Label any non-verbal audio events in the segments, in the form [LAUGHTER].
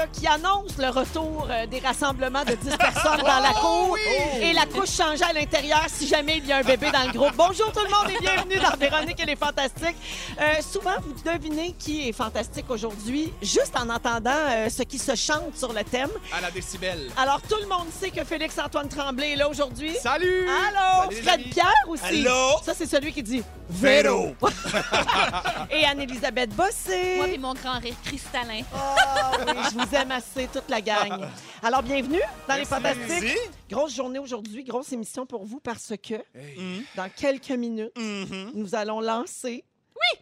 Là, qui annonce le retour euh, des rassemblements de 10 personnes dans la [LAUGHS] cour et la couche changée à l'intérieur si jamais il y a un bébé dans le groupe. Bonjour tout le monde et bienvenue dans Véronique et les Fantastiques. Euh, souvent, vous devinez qui est fantastique aujourd'hui juste en entendant euh, ce qui se chante sur le thème. À la décibel. Alors, tout le monde sait que Félix-Antoine Tremblay est là aujourd'hui. Salut! Allô! Salut, Fred. Pierre aussi. Allô? Ça, c'est celui qui dit Véro. [LAUGHS] Et Anne-Élisabeth Bossé. Moi et mon grand rire cristallin. Ah oui, je vous aime assez, toute la gang. Alors, bienvenue dans Les Fantastiques. Merci. Grosse journée aujourd'hui, grosse émission pour vous parce que Hey. dans quelques minutes, Mhm. nous allons lancer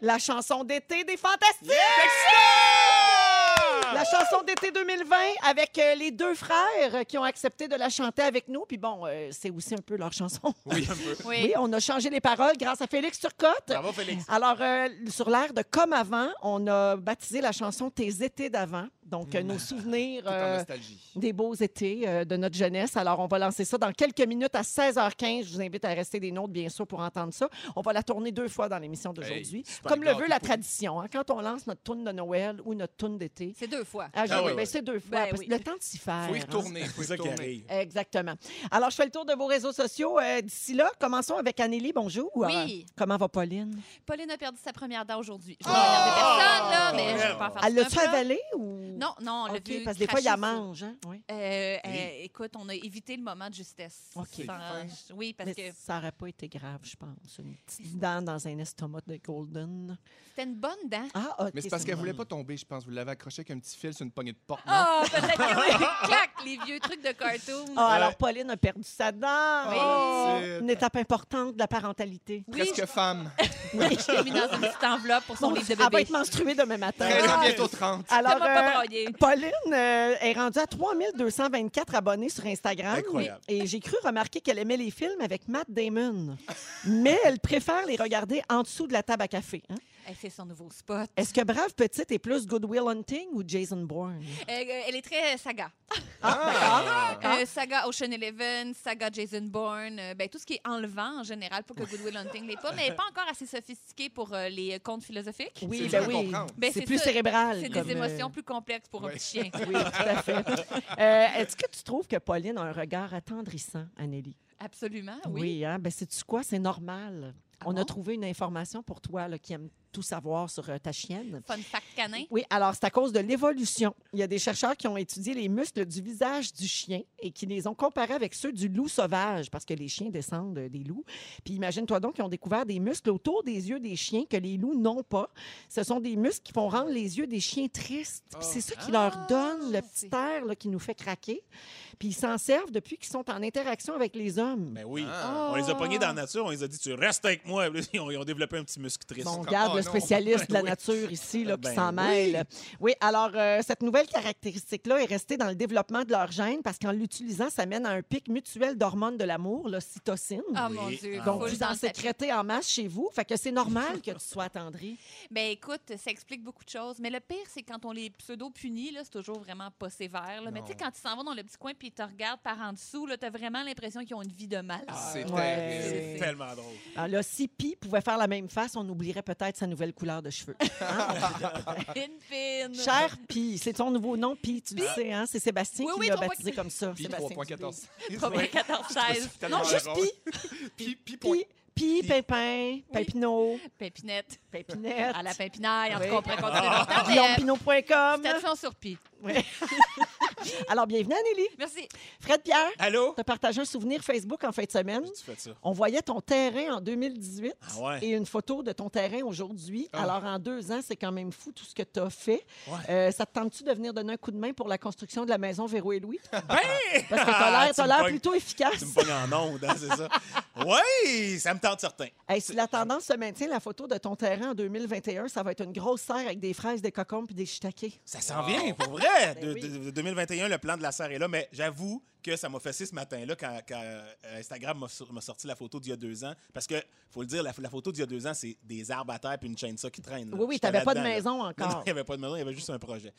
la chanson d'été des Fantastiques. La chanson d'été 2020 avec euh, les deux frères qui ont accepté de la chanter avec nous. Puis bon, euh, c'est aussi un peu leur chanson. Oui, un peu. [LAUGHS] Oui. Oui, on a changé les paroles grâce à Félix Turcotte. Bravo, Félix. Alors, euh, sur l'air de Comme avant, on a baptisé la chanson Tes étés d'avant. Donc, euh, nos souvenirs [LAUGHS] euh, des beaux étés euh, de notre jeunesse. Alors, on va lancer ça dans quelques minutes à 16h15. Je vous invite à rester des nôtres, bien sûr, pour entendre ça. On va la tourner deux fois dans l'émission d'aujourd'hui. Comme le veut la tradition. hein. Quand on lance notre tune de Noël ou notre tune d'été, C'est deux fois. ah, Ah oui, ben, c'est deux fois. Ben parce oui. que Le temps de s'y faire. Faut y hein. retourner. Faut y retourner. Exactement. Alors, je fais le tour de vos réseaux sociaux. Euh, D'ici là, commençons avec Anélie. Bonjour. Oui. Comment va Pauline? Pauline a perdu sa première dent aujourd'hui. Je vais pas regarder personne, là, mais je vais pas en faire Elle l'a-tu un plat. avalé ou? Non, non, on l'a OK, vu parce que des fois, il la cracher sur- mange. Hein? Oui. Euh, euh, écoute, on a évité le moment de justesse. OK. Sans- oui, parce Mais que ça n'aurait pas été grave, je pense. Une petite dent dans un estomac de Golden. c'était une bonne dent. Ah, OK. Mais c'est parce qu'elle bon. voulait pas tomber, je pense. Vous l'avez accroché avec un petit fil sur une poignée de porte. Ah, peut-être que oui. [LAUGHS] Clac, les vieux trucs de cartoon. Ah, alors, Pauline a perdu sa dent. Oui. Oh, C'est- une étape importante de la parentalité. Oui, Presque femme. [LAUGHS] je l'ai mis dans une petite enveloppe pour son Bon, livre de elle va bébé. être menstruée demain matin. 13 ans, Ah. bientôt 30. Alors, Ça m'a pas euh, [LAUGHS] Pauline euh, est rendue à 3224 abonnés sur Instagram. Incroyable. Et j'ai cru remarquer qu'elle aimait les films avec Matt Damon. Mais elle préfère les regarder en dessous de la table à café. hein. Elle fait son nouveau spot. Est-ce que Brave Petite est plus Good Will Hunting ou Jason Bourne? Euh, elle est très saga. Ah, Euh, saga Ocean Eleven, saga Jason Bourne, euh, ben, tout ce qui est enlevant en général, pas que Good Will Hunting l'est pas, mais elle n'est pas encore assez sophistiquée pour euh, les contes philosophiques. Oui, C'est ben oui. Ben, c'est plus ça. cérébral. C'est des émotions euh, plus complexes pour un petit chien. Oui, tout à fait. [LAUGHS] Euh, Est-ce que tu trouves que Pauline a un regard attendrissant, Anneli? Absolument, oui. hein? Ben, c'est-tu quoi? C'est normal. Ah On a trouvé une information pour toi là, qui aime tout savoir sur euh, ta chienne. Fun fact canin. Oui, alors c'est à cause de l'évolution. Il y a des chercheurs qui ont étudié les muscles du visage du chien et qui les ont comparés avec ceux du loup sauvage, parce que les chiens descendent des loups. Puis imagine-toi donc qu'ils ont découvert des muscles autour des yeux des chiens que les loups n'ont pas. Ce sont des muscles qui vont rendre les yeux des chiens tristes. Puis c'est ça qui leur donne le petit air là, qui nous fait craquer. Puis ils s'en servent depuis qu'ils sont en interaction avec les hommes. Ben oui. Ah. On les a pognés dans la nature, on les a dit tu restes avec moi. Ils ont, ils ont développé un petit muscle triste. Bon, regarde oh le spécialiste de la [LAUGHS] nature ici là, qui Ben s'en mêle. Oui, alors euh, cette nouvelle caractéristique-là est restée dans le développement de leur gène parce qu'en l'utilisant, ça mène à un pic mutuel d'hormones de l'amour, l'ocytocine. Ah, Oui. mon Dieu. Ah, Donc, vous en sécrétez en masse chez vous. Fait que c'est normal que tu sois attendri. [LAUGHS] Ben écoute, ça explique beaucoup de choses. Mais le pire, c'est quand on les pseudo-punit, là, c'est toujours vraiment pas sévère. là. Mais tu sais, quand ils s'en vont dans le petit coin puis ils te regardent par en dessous, là, t'as vraiment l'impression qu'ils ont une vie de mal. C'est Ouais. C'est terrible. tellement drôle. Alors là, si Pi pouvait faire la même face, on oublierait peut-être sa nouvelle couleur de cheveux. [LAUGHS] [LAUGHS] Une pine. Cher Pi, c'est ton nouveau nom, Pi, tu le sais, hein? C'est Sébastien Oui, qui oui, l'a trois baptisé comme ça. Puis Sébastien 3.14. Premier 14 chaises. Non, juste Pi. Pi, pi. Pi, Pi, Pimpin, Pimpinot, Pépinette. Pimpinette. À la Pimpinaille. En tout Oui. cas, on pourrait continuer Ah. longtemps. mais, euh, GuillaumePinot.com. Station sur Pi. [LAUGHS] [LAUGHS] Alors, bienvenue, Anneli. Merci. Fred Pierre, Allô? tu as partagé un souvenir Facebook en fin de semaine. Tu fais ça? On voyait ton terrain en 2018 Ah ouais? et une photo de ton terrain aujourd'hui. Ah. Alors, en deux ans, c'est quand même fou tout ce que tu as fait. Ouais. Euh, ça te tente-tu de venir donner un coup de main pour la construction de la maison Véro et Louis? [LAUGHS] Ben! Parce que [LAUGHS] tu as l'air- plutôt efficace. Tu me pognes en onde, hein, c'est ça? Oui, ça me tente certain. Hey, si la tendance se maintient, la photo de ton terrain en 2021, ça va être une grosse serre avec des fraises, des cocombes puis des shiitakes. Ça s'en vient, pour vrai. Ben De, oui. de- de 2021, le plan de la serre est là, mais j'avoue que ça m'a fessé ce matin-là quand, quand, euh, Instagram m'a sorti la photo d'il y a deux ans. Parce que, faut le dire, la, la photo d'il y a deux ans, c'est des arbres à terre puis une chaîne ça qui traîne. là. Oui, oui, t'avais pas de là. maison Non, non, encore. il n'y avait pas de maison, il y avait juste un projet.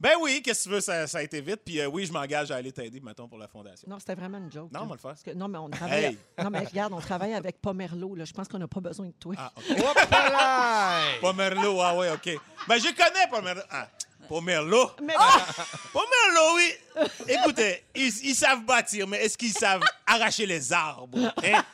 Ben oui, qu'est-ce que tu veux, ça, ça a été vite. Puis euh, oui, je m'engage à aller t'aider, mettons, pour la fondation. Non, c'était vraiment une joke. Non, là. on va le faire. Parce que- non, mais on travaille. Hey! Non, mais regarde, on travaille avec Pomerlo. Là. Je pense qu'on n'a pas besoin de toi. Ah, [LAUGHS] Merlot, ah ouais, OK. Ben, je connais pas Merlot. Ah, Pour Merlot. Mais [LAUGHS] Pour Merlot, oui. Écoutez, ils, ils savent bâtir, mais est-ce qu'ils savent arracher les arbres? Hein?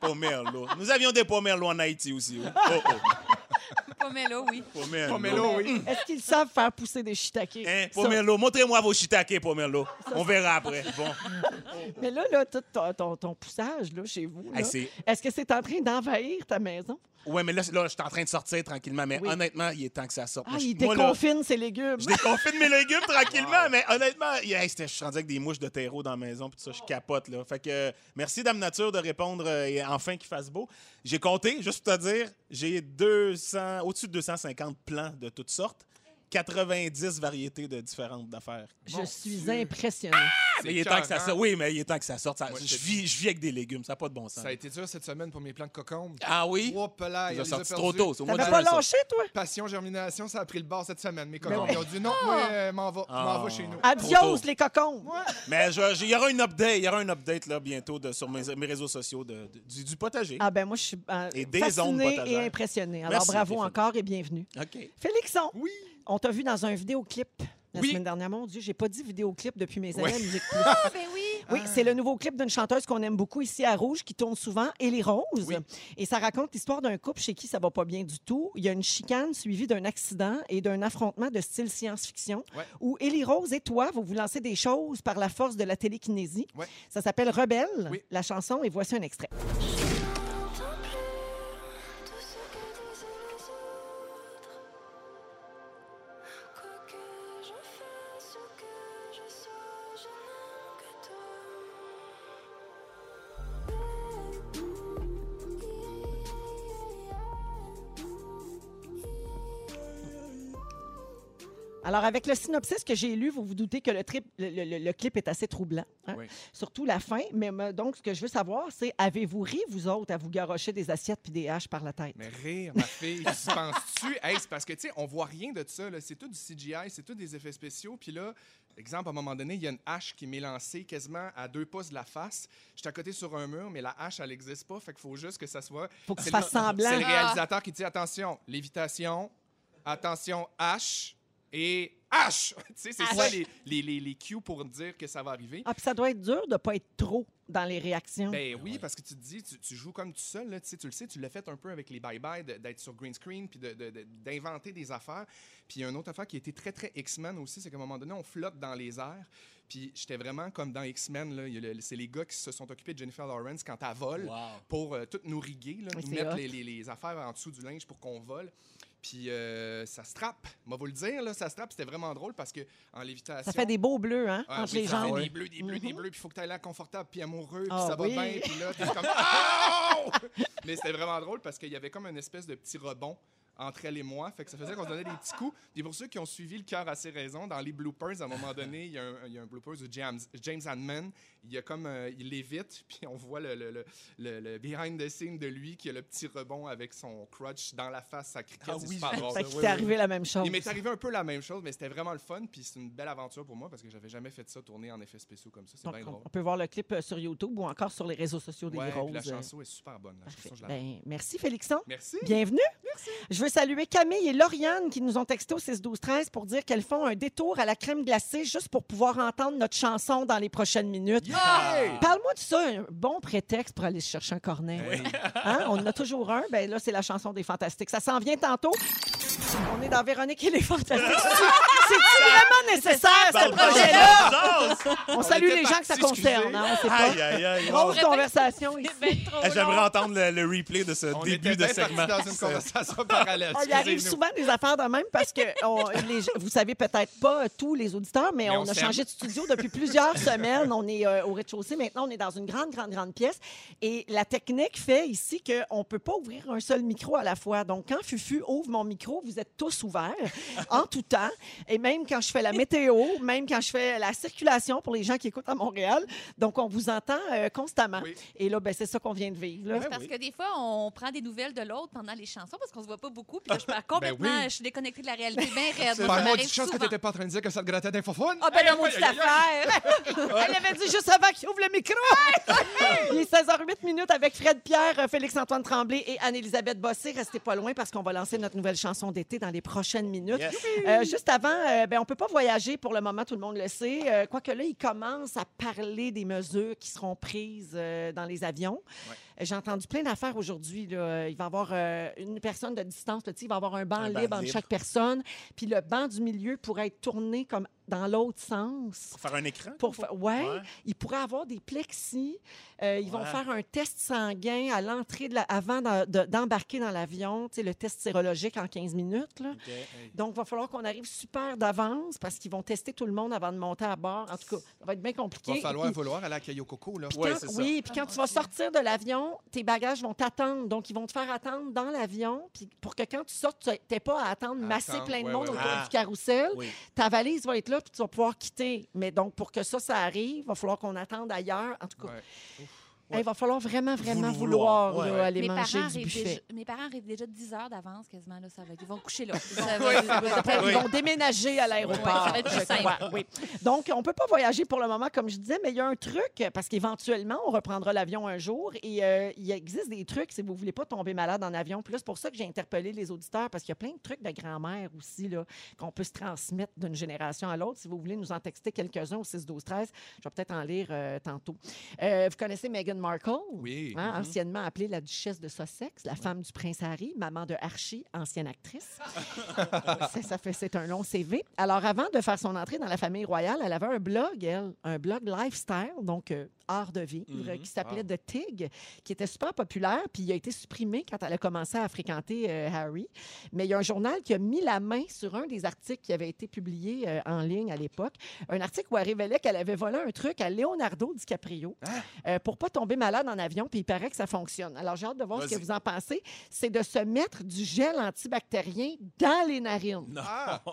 Pour Merlot. Nous avions des Pomerlo en Haïti aussi. oui. Oh, oh. [LAUGHS] Pomelo, oui. Pomelo, oui. est-ce qu'ils savent faire pousser des shiitakes? Hein, Ça. Pomerlo, montrez-moi vos shiitake, Pomerlo. On verra après. Bon. [LAUGHS] Mais là, là tout ton, ton- ton poussage là, chez vous, là, Hey, c'est- est-ce que c'est en train d'envahir ta maison? Ouais, mais là, là, je suis en train de sortir tranquillement. Mais Oui. honnêtement, il est temps que ça sorte. Ah, Moi, je- il moi, là, déconfine ses légumes. Je déconfine mes légumes [LAUGHS] tranquillement, mais honnêtement, hey, je suis rendu avec des mouches de terreau dans la maison, puis tout ça, je capote. Là. Fait que euh, merci, Dame Nature, de répondre euh, et enfin qu'il fasse beau. J'ai compté, juste pour te dire, j'ai 200, au-dessus de 250 plants de toutes sortes, 90 variétés de différentes d'affaires. Je Mon suis Dieu. impressionnée. Mais il est temps que ça sorte. Oui, mais il est temps que ça sorte. Ça- Moi, je je, te vis, je vis avec des légumes, ça n'a pas de bon sens. Ça a été dur cette semaine pour mes plants de cocombe. Ah oui? Hop là, il a sorti trop tôt. C'est au mois de T'avais juin, pas ça. lâché, toi? Passion, germination, ça a pris le bord cette semaine. Mes cocombes, ils ont dit non, moi, euh, m'en va, Ah. m'en va chez nous. Adios, tôt. les cocons! Mais je- je- il y aura une update, il y aura un update là, bientôt de, sur mes, mes réseaux sociaux de, de- du, du potager. Ah ben moi, je suis euh, Et des ondes fascinée et potagères. impressionnée. Alors Merci, bravo Stéphanie. encore et bienvenue. OK. Félixon, Oui. On t'a vu dans un vidéoclip la Oui. semaine dernière. Mon Dieu, j'ai pas dit vidéoclip depuis mes années à Musique [LAUGHS] Plus. Ah, ben oui. Oui, c'est le nouveau clip d'une chanteuse qu'on aime beaucoup ici à Rouge, qui tourne souvent, Ellie Rose. Oui. Et ça raconte l'histoire d'un couple chez qui ça va pas bien du tout. Il y a une chicane suivie d'un accident et d'un affrontement de style science-fiction, Ouais. où Ellie Rose et toi, vous vous lancez des choses par la force de la télékinésie. Ouais. Ça s'appelle Rebelle, Oui. la chanson, et voici un extrait. Alors, avec le synopsis que j'ai lu, vous vous doutez que le, trip- le, le- le clip est assez troublant, hein? Oui. surtout la fin. Mais me- donc, ce que je veux savoir, c'est avez-vous ri, vous autres, à vous garocher des assiettes puis des haches par la tête? Mais rire, ma fille, tu penses-tu? [LAUGHS] Hey, c'est parce que, tu sais, on voit rien de ça. C'est tout du CGI, c'est tout des effets spéciaux. Puis là, exemple, à un moment donné, il y a une hache qui m'est lancée quasiment à deux pouces de la face. J'étais à côté sur un mur, mais la hache, elle n'existe pas. Fait qu'il faut juste que ça soit. Faut que fasses le- semblant. C'est le réalisateur qui dit attention, lévitation, attention, hache et hache. [LAUGHS] tu sais, c'est ça les, les, les, les cues pour dire que ça va arriver. Ah, puis ça doit être dur de ne pas être trop dans les réactions. Ben oui, parce que tu te dis, tu, tu joues comme tout seul, là, tu, sais, tu le sais, tu l'as fait un peu avec les bye-bye, d'être sur green screen, puis de- de- de- d'inventer des affaires. Puis il y a une autre affaire qui a été très, très X-Men aussi, c'est qu'à un moment donné, on flotte dans les airs. Puis j'étais vraiment comme dans X-Men, le- c'est les gars qui se sont occupés de Jennifer Lawrence quand elle vole pour euh, tout nous riguer, là, nous mettre les- les affaires en dessous du linge pour qu'on vole. Puis euh, ça se trappe. Moi, vous le dire, là, ça se trappe. C'était vraiment drôle parce que en lévitation. ça fait des beaux bleus, hein, Ah entre oui, les fait jambes. Des bleus, des bleus, des Mhm. bleus, puis il faut que tu aies l'air confortable, puis amoureux, puis Ah ça va bien, puis là, t'es comme [LAUGHS] Ah! Mais c'était vraiment drôle parce qu'il y avait comme une espèce de petit rebond entre elle et moi, fait que ça faisait qu'on se donnait des petits coups. Et pour ceux qui ont suivi le cœur à ses raisons, dans les bloopers, à un moment donné, il y a un, il y a un blooper de James, James Hanman, il y a comme, euh, il lévite, [LAUGHS] puis on voit le, le, le, le- le behind the scene de lui qui a le petit rebond avec son crutch dans la face, ça cricket, Ah c'est oui, drôle. Fait qu'il t'est arrivé la même chose. Il m'est arrivé un peu la même chose, mais c'était vraiment le fun. Puis c'est une belle aventure pour moi parce que j'avais jamais fait ça tourner en effets spéciaux comme ça. C'est bien on, drôle. on peut voir le clip euh, sur YouTube ou encore sur les réseaux sociaux des Ouais, Roses. la chanson est super bonne. La chanson, je. Ben, merci, Félixon. Merci. Bienvenue. Je veux saluer Camille et Lauriane qui nous ont texté au 6 12 13 pour dire qu'elles font un détour à la crème glacée juste pour pouvoir entendre notre chanson dans les prochaines minutes. Yeah! Parle-moi de ça, un bon prétexte pour aller se chercher un cornet. Hey. Hein? On en a toujours un. Ben là, c'est la chanson des Fantastiques. Ça s'en vient tantôt. On est dans Véronique et les Fantastiques. [LAUGHS] C'est vraiment nécessaire, ce projet-là? On salue les gens que ça concerne. hein, on sait pas. Aïe, aïe, aïe. Grosse conversation ici. Trop Eh, J'aimerais long. entendre le, le replay de ce On début était de bien segment. partis dans une conversation parallèle. Il arrive excusez-nous. souvent des affaires de même parce que on- les vous savez peut-être pas euh, tous les auditeurs, mais, Mais on, on a s'aime. changé de studio depuis plusieurs [LAUGHS] semaines. On est euh, au rez-de-chaussée. Maintenant, on est dans une grande, grande, grande pièce. Et la technique fait ici qu'on ne peut pas ouvrir un seul micro à la fois. Donc, quand Fufu ouvre mon micro, vous êtes tous ouverts en tout temps. Et même quand je fais la météo, même quand je fais la circulation pour les gens qui écoutent à Montréal. Donc, on vous entend euh, constamment. Oui. Et là, ben, c'est ça qu'on vient de vivre. là. Ouais, Parce oui. que des fois, on prend des nouvelles de l'autre pendant les chansons parce qu'on se voit pas beaucoup. Puis là, je pars [LAUGHS] complètement, oui. je suis déconnectée de la réalité bien raide. Par du chance que t'étais pas en train de dire que ça te grattait d'un fofone. Ah ben la maudite affaire! Elle avait dit juste avant qu'il ouvre le micro. Il est 16h08 minutes avec Fred Pierre, Félix-Antoine Tremblay et Anne-Élisabeth Bossé. Restez pas loin parce qu'on va lancer notre nouvelle chanson d'été. Dans les prochaines minutes. Yes. Euh, juste avant, euh, ben, on ne peut pas voyager pour le moment, tout le monde le sait. Euh, Quoique là, il commence à parler des mesures qui seront prises dans les avions. Ouais. J'ai entendu plein d'affaires aujourd'hui. Il va y avoir une personne de distance, là, il va y avoir un banc Un banc libre entre libre. chaque personne. Puis le banc du milieu pourrait être tourné comme dans l'autre sens. Pour faire un écran? Pour fa- ouais, Ouais. il pourrait avoir des plexis. Euh, ils vont faire un test sanguin à l'entrée de la- avant d'embarquer dans l'avion. Tu sais, le test sérologique en 15 minutes. Là. Donc, il va falloir qu'on arrive super d'avance parce qu'ils vont tester tout le monde avant de monter à bord. En tout cas, ça va être bien compliqué. Il va falloir Et puis- vouloir aller à Kayokoko, là. puis Ouais, quand- oui, puis quand Ah, tu vas sortir de l'avion, tes bagages vont t'attendre. Donc, ils vont te faire attendre dans l'avion. Puis pour que quand tu sortes, tu n'aies pas à attendre masser plein de ouais, monde ouais, autour du carrousel. Oui. Ta valise va être là, puis tu vas pouvoir quitter. Mais donc, pour que ça, ça arrive, il va falloir qu'on attende ailleurs. En tout cas, Ouais. Il va falloir vraiment, vraiment Vouloir, vouloir, ouais. là, aller Mes manger parents, du buffet. déjà, mes parents arrivent déjà 10 heures d'avance quasiment. Là, ça va être- ils vont coucher là. Ça [LAUGHS] Ça va- va- après, Oui. Ils vont déménager à l'aéroport. Ouais, ça va plus. Oui. Donc, on ne peut pas voyager pour le moment, comme je disais, mais il y a un truc, parce qu'éventuellement, on reprendra l'avion un jour et euh, il existe des trucs si vous ne voulez pas tomber malade en avion. Puis là, c'est pour ça que j'ai interpellé les auditeurs, parce qu'il y a plein de trucs de grand-mère aussi là, qu'on peut se transmettre d'une génération à l'autre. Si vous voulez nous en texter quelques-uns au 6, 12, 13, je vais peut-être en lire euh, tantôt. Euh, vous connaissez Meghan Markle? Oui. Hein, anciennement appelée la duchesse de Sussex, la femme du prince Harry, maman de Archie, ancienne actrice. [LAUGHS] c'est, ça fait, c'est un long CV. Alors, avant de faire son entrée dans la famille royale, elle avait un blog, elle, un blog lifestyle, donc euh, art de vivre, Mhm. qui s'appelait. The Tig, qui était super populaire, puis il a été supprimé quand elle a commencé à fréquenter euh, Harry. Mais il y a un journal qui a mis la main sur un des articles qui avait été publié euh, en ligne à l'époque, un article où elle révélait qu'elle avait volé un truc à Leonardo DiCaprio euh, pour pas tomber malade en avion, puis il paraît que ça fonctionne. Alors, j'ai hâte de voir ce que vous en pensez. C'est de se mettre du gel antibactérien dans les narines. Non. Ah! [LAUGHS]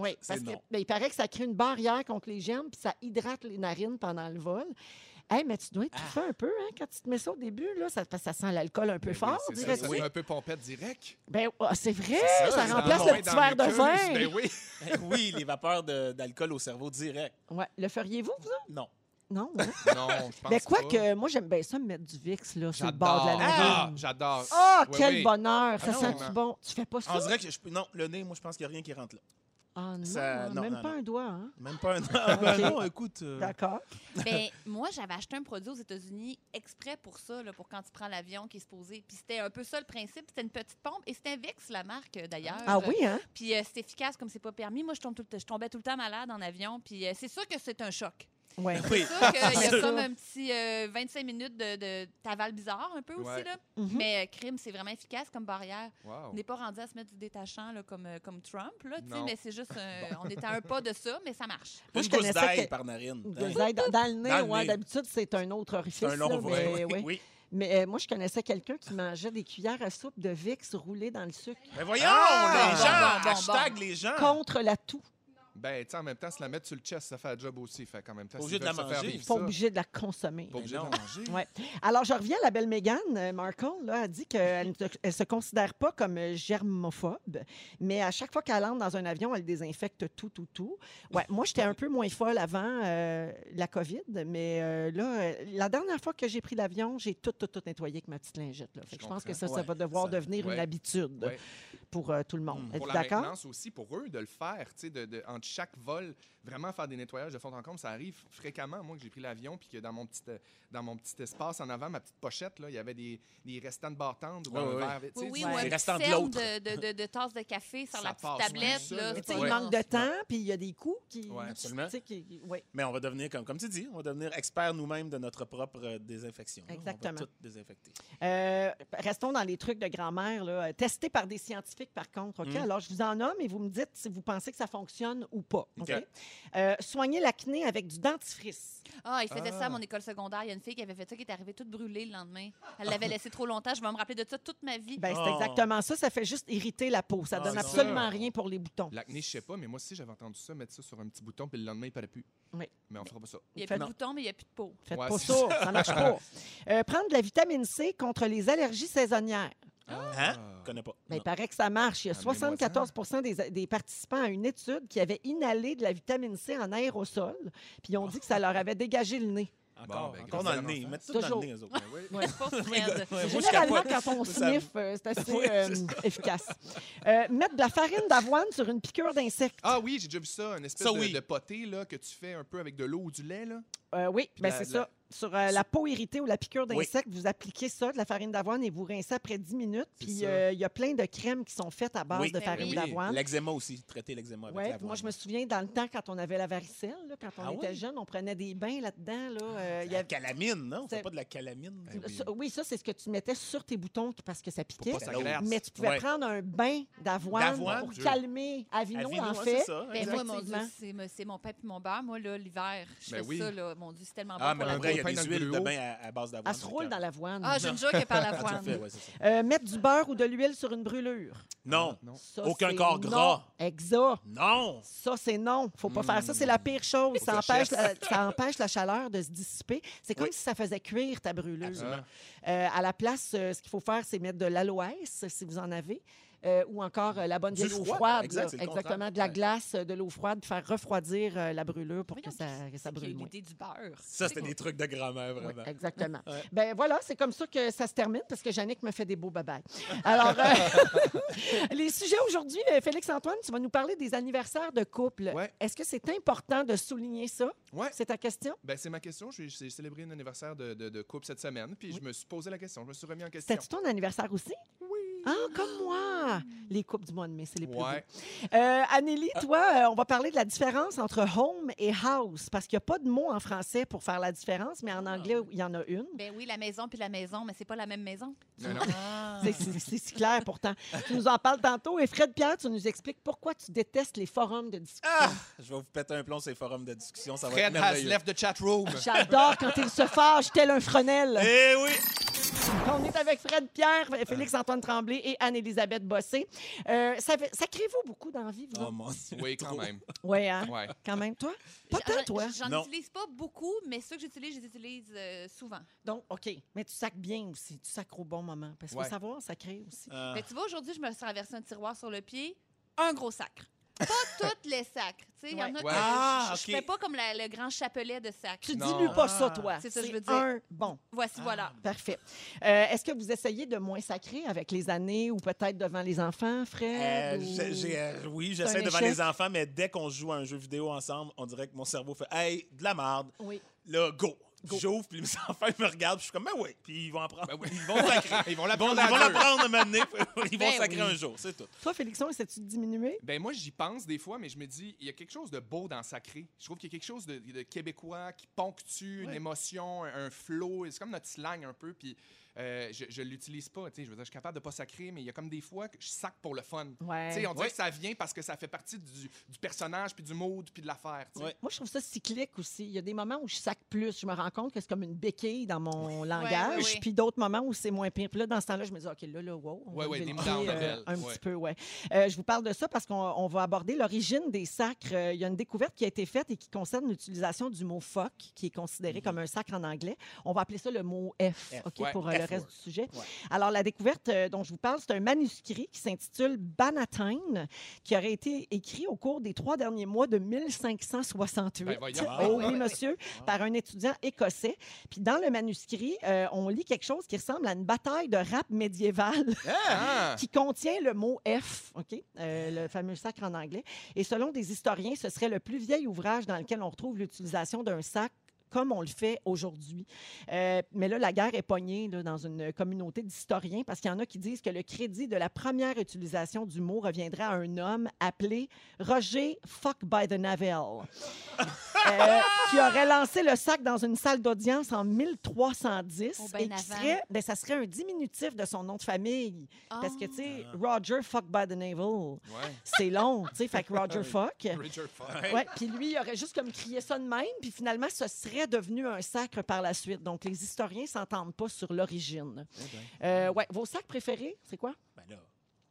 Oui, C'est parce que non. ben, il paraît que ça crée une barrière contre les germes, puis ça hydrate les narines pendant le vol. Hey, mais tu dois être Ah. fait un peu hein, quand tu te mets ça au début. Là, ça, parce que ça sent l'alcool un peu Ben oui, fort, c'est ça, dirais-tu? ça fait un peu pompette direct. Ben, ah, c'est vrai, ça, ça, remplace le petit verre de vin. Ben oui. [LAUGHS] Oui, les vapeurs d'alcool au cerveau direct. Ouais. Le feriez-vous, vous? Non. Non. hein? Non, je [LAUGHS] pense Mais quoi pas. que, moi, j'aime bien ça, me mettre du VIX là, sur le bord de la narine. Ah, J'adore. Ah, Oui, quel oui. bonheur! Ça Ah non, sent-tu bon? Tu fais pas ça? On dirait que je, non, le nez, moi, je pense qu'il n'y a rien qui rentre là. Ah non, Ça- non, même non, pas non. un doigt, hein? Même pas un. Ah, [LAUGHS] ben non, écoute. euh, D'accord. [LAUGHS] Ben, moi, j'avais acheté un produit aux États-Unis exprès pour ça, là, pour quand tu prends l'avion qui est supposé. Puis c'était un peu ça le principe. C'était une petite pompe et c'était Vix, la marque, euh, d'ailleurs. Ah oui, hein? Puis euh, c'est efficace comme c'est pas permis. Moi, je, tombe tout le temps- je tombais tout le temps malade en avion. Puis euh, c'est sûr que c'est un choc. Oui. Oui. C'est sûr qu'il y a ça. comme un petit euh, 25 minutes de, de t'avale bizarre un peu aussi. Ouais. Là. Mhm. Mais euh, crime, c'est vraiment efficace comme barrière. Wow. On n'est pas rendu à se mettre du détachant là, comme, euh, comme Trump, là, mais c'est juste, euh, [LAUGHS] on est à un pas de ça, mais ça marche. Moi, je gousse connaissais d'ail que- par narine. Vous Hein? Dans, dans le nez, le ouais, nez. d'habitude, c'est un autre orifice. C'est un long là, mais, Oui. ouais. oui. Mais, euh, moi, je connaissais quelqu'un qui mangeait des cuillères à soupe de VIX roulées dans le sucre Mais voyons, Ah! les Bon, gens, bon, bon, hashtag bon. les gens. contre la toux. Ben, tu en même temps, se la mettre sur le chest, ça fait un job aussi. Fait qu'en même temps, obligé de la manger. Ils sont obligés de la consommer. pas obligé de non. la manger. Ouais. Alors, je reviens à la belle Meghan euh, Markle. Là, elle dit qu'elle ne se considère pas comme euh, germophobe, mais à chaque fois qu'elle entre dans un avion, elle désinfecte tout, tout, tout. Ouais, moi, j'étais un peu moins folle avant euh, la COVID, mais euh, là, euh, la dernière fois que j'ai pris l'avion, j'ai tout, tout, tout nettoyé avec ma petite lingette. Là. Fait que Je je pense que comprends. ça, ça Ouais, va devoir ça- devenir une habitude Ouais. Pour euh, tout le monde. Mm. Êtes-vous Pour la d'accord? maintenance aussi, pour eux, de le faire, tu sais, de, de- entre chaque vol, vraiment faire des nettoyages de fond en comble, ça arrive fréquemment. Moi, que j'ai pris l'avion, puis que dans mon petit, euh, dans mon petit espace en avant, ma petite pochette, là, il y avait des, des restants de bartende ou Ouais, un ouais, ouais. verre, Oui, oui, Ouais. petit restants de l'autre. de, de, de, de tasses de café sur Ça la petite tablette. ça, là, il Ouais. manque de temps, puis il y a des coups qui. Ouais, absolument. qui-. Mais on va devenir, comme, comme tu dis, on va devenir expert nous-mêmes de notre propre euh, désinfection. là. Exactement. On va tout désinfecter. Euh, restons dans les trucs de grand-mère. là. Testés par des scientifiques, par contre. OK? Mm. Alors, je vous en nomme et vous me dites si vous pensez que ça fonctionne ou pas. OK? Euh, soigner l'acné avec du dentifrice. Ah, il faisait ça à Ah. mon école secondaire. Il y a une fille qui avait fait ça, qui est arrivée toute brûlée le lendemain. Elle l'avait laissé trop longtemps. Je vais me rappeler de ça toute ma vie. Ben, c'est Oh. exactement ça. Ça fait juste irriter la peau. Ça Ah, donne absolument rien pour les boutons. L'acné, je sais pas, mais moi aussi, j'avais entendu ça, mettre ça sur un petit bouton, puis le lendemain, il paraît plus. Oui. Mais on fera pas ça. Il n'y a plus de non. boutons, mais il n'y a plus de peau. Faites Ouais, pas ça. Ça marche pas. Euh, prendre de la vitamine C contre les allergies saisonnières. Hein? Ah. Je connais pas. Ben, il paraît que ça marche. Il y a Amenez-moi 74 des, des participants à une étude qui avaient inhalé de la vitamine C en aérosol, puis ils ont dit que ça leur avait dégagé le nez. Encore, ben, encore grâce dans le nez. Mettre tout dans Toujours. le nez, eux autres. Ouais. Ouais, [LAUGHS] Généralement, quand on sniffe, euh, c'est assez Oui, euh, efficace. Euh, mettre de la farine [LAUGHS] d'avoine sur une piqûre d'insecte. Ah oui, j'ai déjà vu ça, une espèce Ça, de, oui. de poté là, que tu fais un peu avec de l'eau ou du lait. Là? Euh, oui, ben c'est ça. Sur euh, la peau irritée ou la piqûre Oui. d'insecte, vous appliquez ça, de la farine d'avoine, et vous rincez après 10 minutes. Puis euh, il y a plein de crèmes qui sont faites à base Oui. de Ben farine oui. d'avoine. L'eczéma aussi, traiter l'eczéma avec Ouais, l'avoine. moi, je me souviens, dans le temps, quand on avait la varicelle, là, quand on Ah était oui? jeune, on prenait des bains là-dedans. Là, euh, il y La avait- calamine, non? C'est- pas de la calamine? Ben oui. Ça- oui, ça, c'est ce que tu mettais sur tes boutons parce que ça piquait. Mais tu pouvais Ouais. prendre un bain d'avoine pour Dieu. calmer. Avino, Avino, en fait. c'est. Ben, mon Dieu, Effectivement. c'est c'est mon pain et mon beurre. Moi, là, l'hiver, je Ben fais ça, là. Mon Dieu, c'est tellement bon Ah, pour la il y a peau. des huiles de bain à, à base d'avoine. Elle se roule dans l'avoine. Ah, j'ai une joke par Tout à l'avoine. ouais. Euh, mettre du beurre ou de l'huile sur une brûlure. Non. Non. Ça, Aucun corps non. gras. Exact. Non! Ça, c'est non. Faut pas faire ça. C'est la pire chose. Ça que empêche, la, ça empêche la chaleur de se dissiper. C'est comme Oui. si ça faisait cuire ta brûlure. Euh, à la place, euh, ce qu'il faut faire, c'est mettre de l'aloès, si vous en avez. Euh, ou encore euh, la bonne vieille eau froid, froide. exact, Exactement, de la Ouais. glace, euh, de l'eau froide, faire refroidir euh, la brûlure pour que ça, que ça brûle l'idée du beurre. Ça, c'était des trucs de grand-mère, Oui, vraiment. exactement. Ouais. Ben voilà, c'est comme ça que ça se termine parce que Yannick me fait des beaux babais. Alors, euh, [LAUGHS] les sujets aujourd'hui, Félix-Antoine, tu vas nous parler des anniversaires de couple. Ouais. Est-ce que c'est important de souligner ça? Ouais. C'est ta question? Ben, c'est ma question. J'ai célébré un anniversaire de, de, de couple cette semaine, puis je me suis posé la question. Je me suis remis en question. C'était-tu ton anniversaire aussi? Oui. Ah, comme moi! Les couples du mois de mai, c'est les plus Ouais. beaux. Euh, Anneli, toi, euh, on va parler de la différence entre home et house parce qu'il n'y a pas de mot en français pour faire la différence, mais en anglais, il y en a une. Ben oui, la maison puis la maison, mais c'est pas la même maison. Mais non. C'est- C'est si clair pourtant. tu nous en parles tantôt. Et Fred Pierre, tu nous expliques pourquoi tu détestes les forums de discussion. Ah! Je vais vous péter un plomb sur les forums de discussion. Ça va Fred être has merveilleux. left the chat room. J'adore quand il se fâche tel un frenel. Eh oui! On est avec Fred Pierre, Félix-Antoine Tremblay et Anne-Élisabeth Bossé. Euh, ça, fait- ça crée-vous beaucoup d'envie, vous? Oh mon Dieu. Oui, quand même. Oui, hein? Ouais. Quand même. Toi? Pas tant, toi? J'en Non. utilise pas beaucoup, mais ceux que j'utilise, je les utilise euh, souvent. Donc, OK. Mais tu sacs bien aussi. Tu sacres au bon moment. Parce qu'il Ouais. faut savoir, ça crée aussi. Ah. Mais tu vois, aujourd'hui, je me suis traversé un tiroir sur le pied, un gros sacre. Pas tous les sacres. Tu sais, il y en a Ouais. que. Ah, je, fais pas comme la- le grand chapelet de sacre. Tu Non. dilues pas ça, Ah. toi. C'est ça que je veux dire. un bon. Voici, voilà. Parfait. Euh, Est-ce que vous essayez de moins sacrer avec les années ou peut-être devant les enfants, Fred? Euh, ou- j'ai- j'ai, euh, oui, j'essaie un devant échec? les enfants, mais dès qu'on joue à un jeu vidéo ensemble, on dirait que mon cerveau fait Hey, de la merde. Oui. Là, go. J'ouvre, puis les enfants ils me regardent, puis je suis comme Ben oui. Puis ils vont apprendre. Ben oui. Ils vont sacrer. Ils [LAUGHS] vont Ils vont, l'apprendre ils à vont deux. l'apprendre à m'amener. [LAUGHS] Ils vont Ben sacrer oui. un jour, c'est tout. Toi, Félixon, essaies-tu de diminuer? Ben moi, j'y pense des fois, mais je me dis, il y a quelque chose de beau dans sacré. Je trouve qu'il y a quelque chose de, de québécois qui ponctue une émotion, un, un flow. C'est comme notre slang un peu, puis euh, je, je l'utilise pas. tu sais, Je veux dire, je suis capable de pas sacrer, mais il y a comme des fois que je sac pour le fun. Ouais. Tu sais, on dirait Ouais. que ça vient parce que ça fait partie du, du personnage, puis du mood, puis de l'affaire. Ouais. Moi, je trouve ça cyclique aussi. Il y a des moments où je sac plus. Je me rends compte que c'est comme une béquille dans mon langage. Puis d'autres moments où c'est moins pire. Puis là, dans ce temps-là, je me dis, OK, là, là, wow. on Ouais, va des euh, un Ouais. petit peu, ouais. Euh, je vous parle de ça parce qu'on on va aborder l'origine des sacres. Euh, Il y a une découverte qui a été faite et qui concerne l'utilisation du mot fuck, qui est considéré comme un sacre en anglais. On va appeler ça le mot F, F, OK, ouais, pour euh, le reste word. du sujet. Ouais. Alors, la découverte euh, dont je vous parle, c'est un manuscrit qui s'intitule Bannatyne, qui aurait été écrit au cours des trois derniers mois de 1568. Ben, voyons. oh [LAUGHS] Ah, oui, monsieur, par un étudiant écossais. Puis dans le manuscrit, euh, on lit quelque chose qui ressemble à une bataille de rap médiévale [LAUGHS] Ah! qui contient le mot F, OK, euh, le fameux sacre en anglais. Et selon des historiens, ce serait le plus vieil ouvrage dans lequel on retrouve l'utilisation d'un sac comme on le fait aujourd'hui. Euh, mais là, la guerre est pognée là, dans une communauté d'historiens parce qu'il y en a qui disent que le crédit de la première utilisation du mot reviendrait à un homme appelé Roger Fuck by the Navelle, [LAUGHS] euh, qui aurait lancé le sac dans une salle d'audience en 1310 Oh, ben et qui serait, ben, ça serait un diminutif de son nom de famille. Parce que, tu sais, Ah. Roger Fuck by the Navel, Ouais. c'est long, tu sais, fait que [LAUGHS] Roger Fuck. Richard Fuck. Ouais, puis lui, il aurait juste comme crié ça de même, puis finalement, ce serait devenu un sacre par la suite. Donc, les historiens s'entendent pas sur l'origine. Euh, ouais, vos sacs préférés, c'est quoi? Ben là,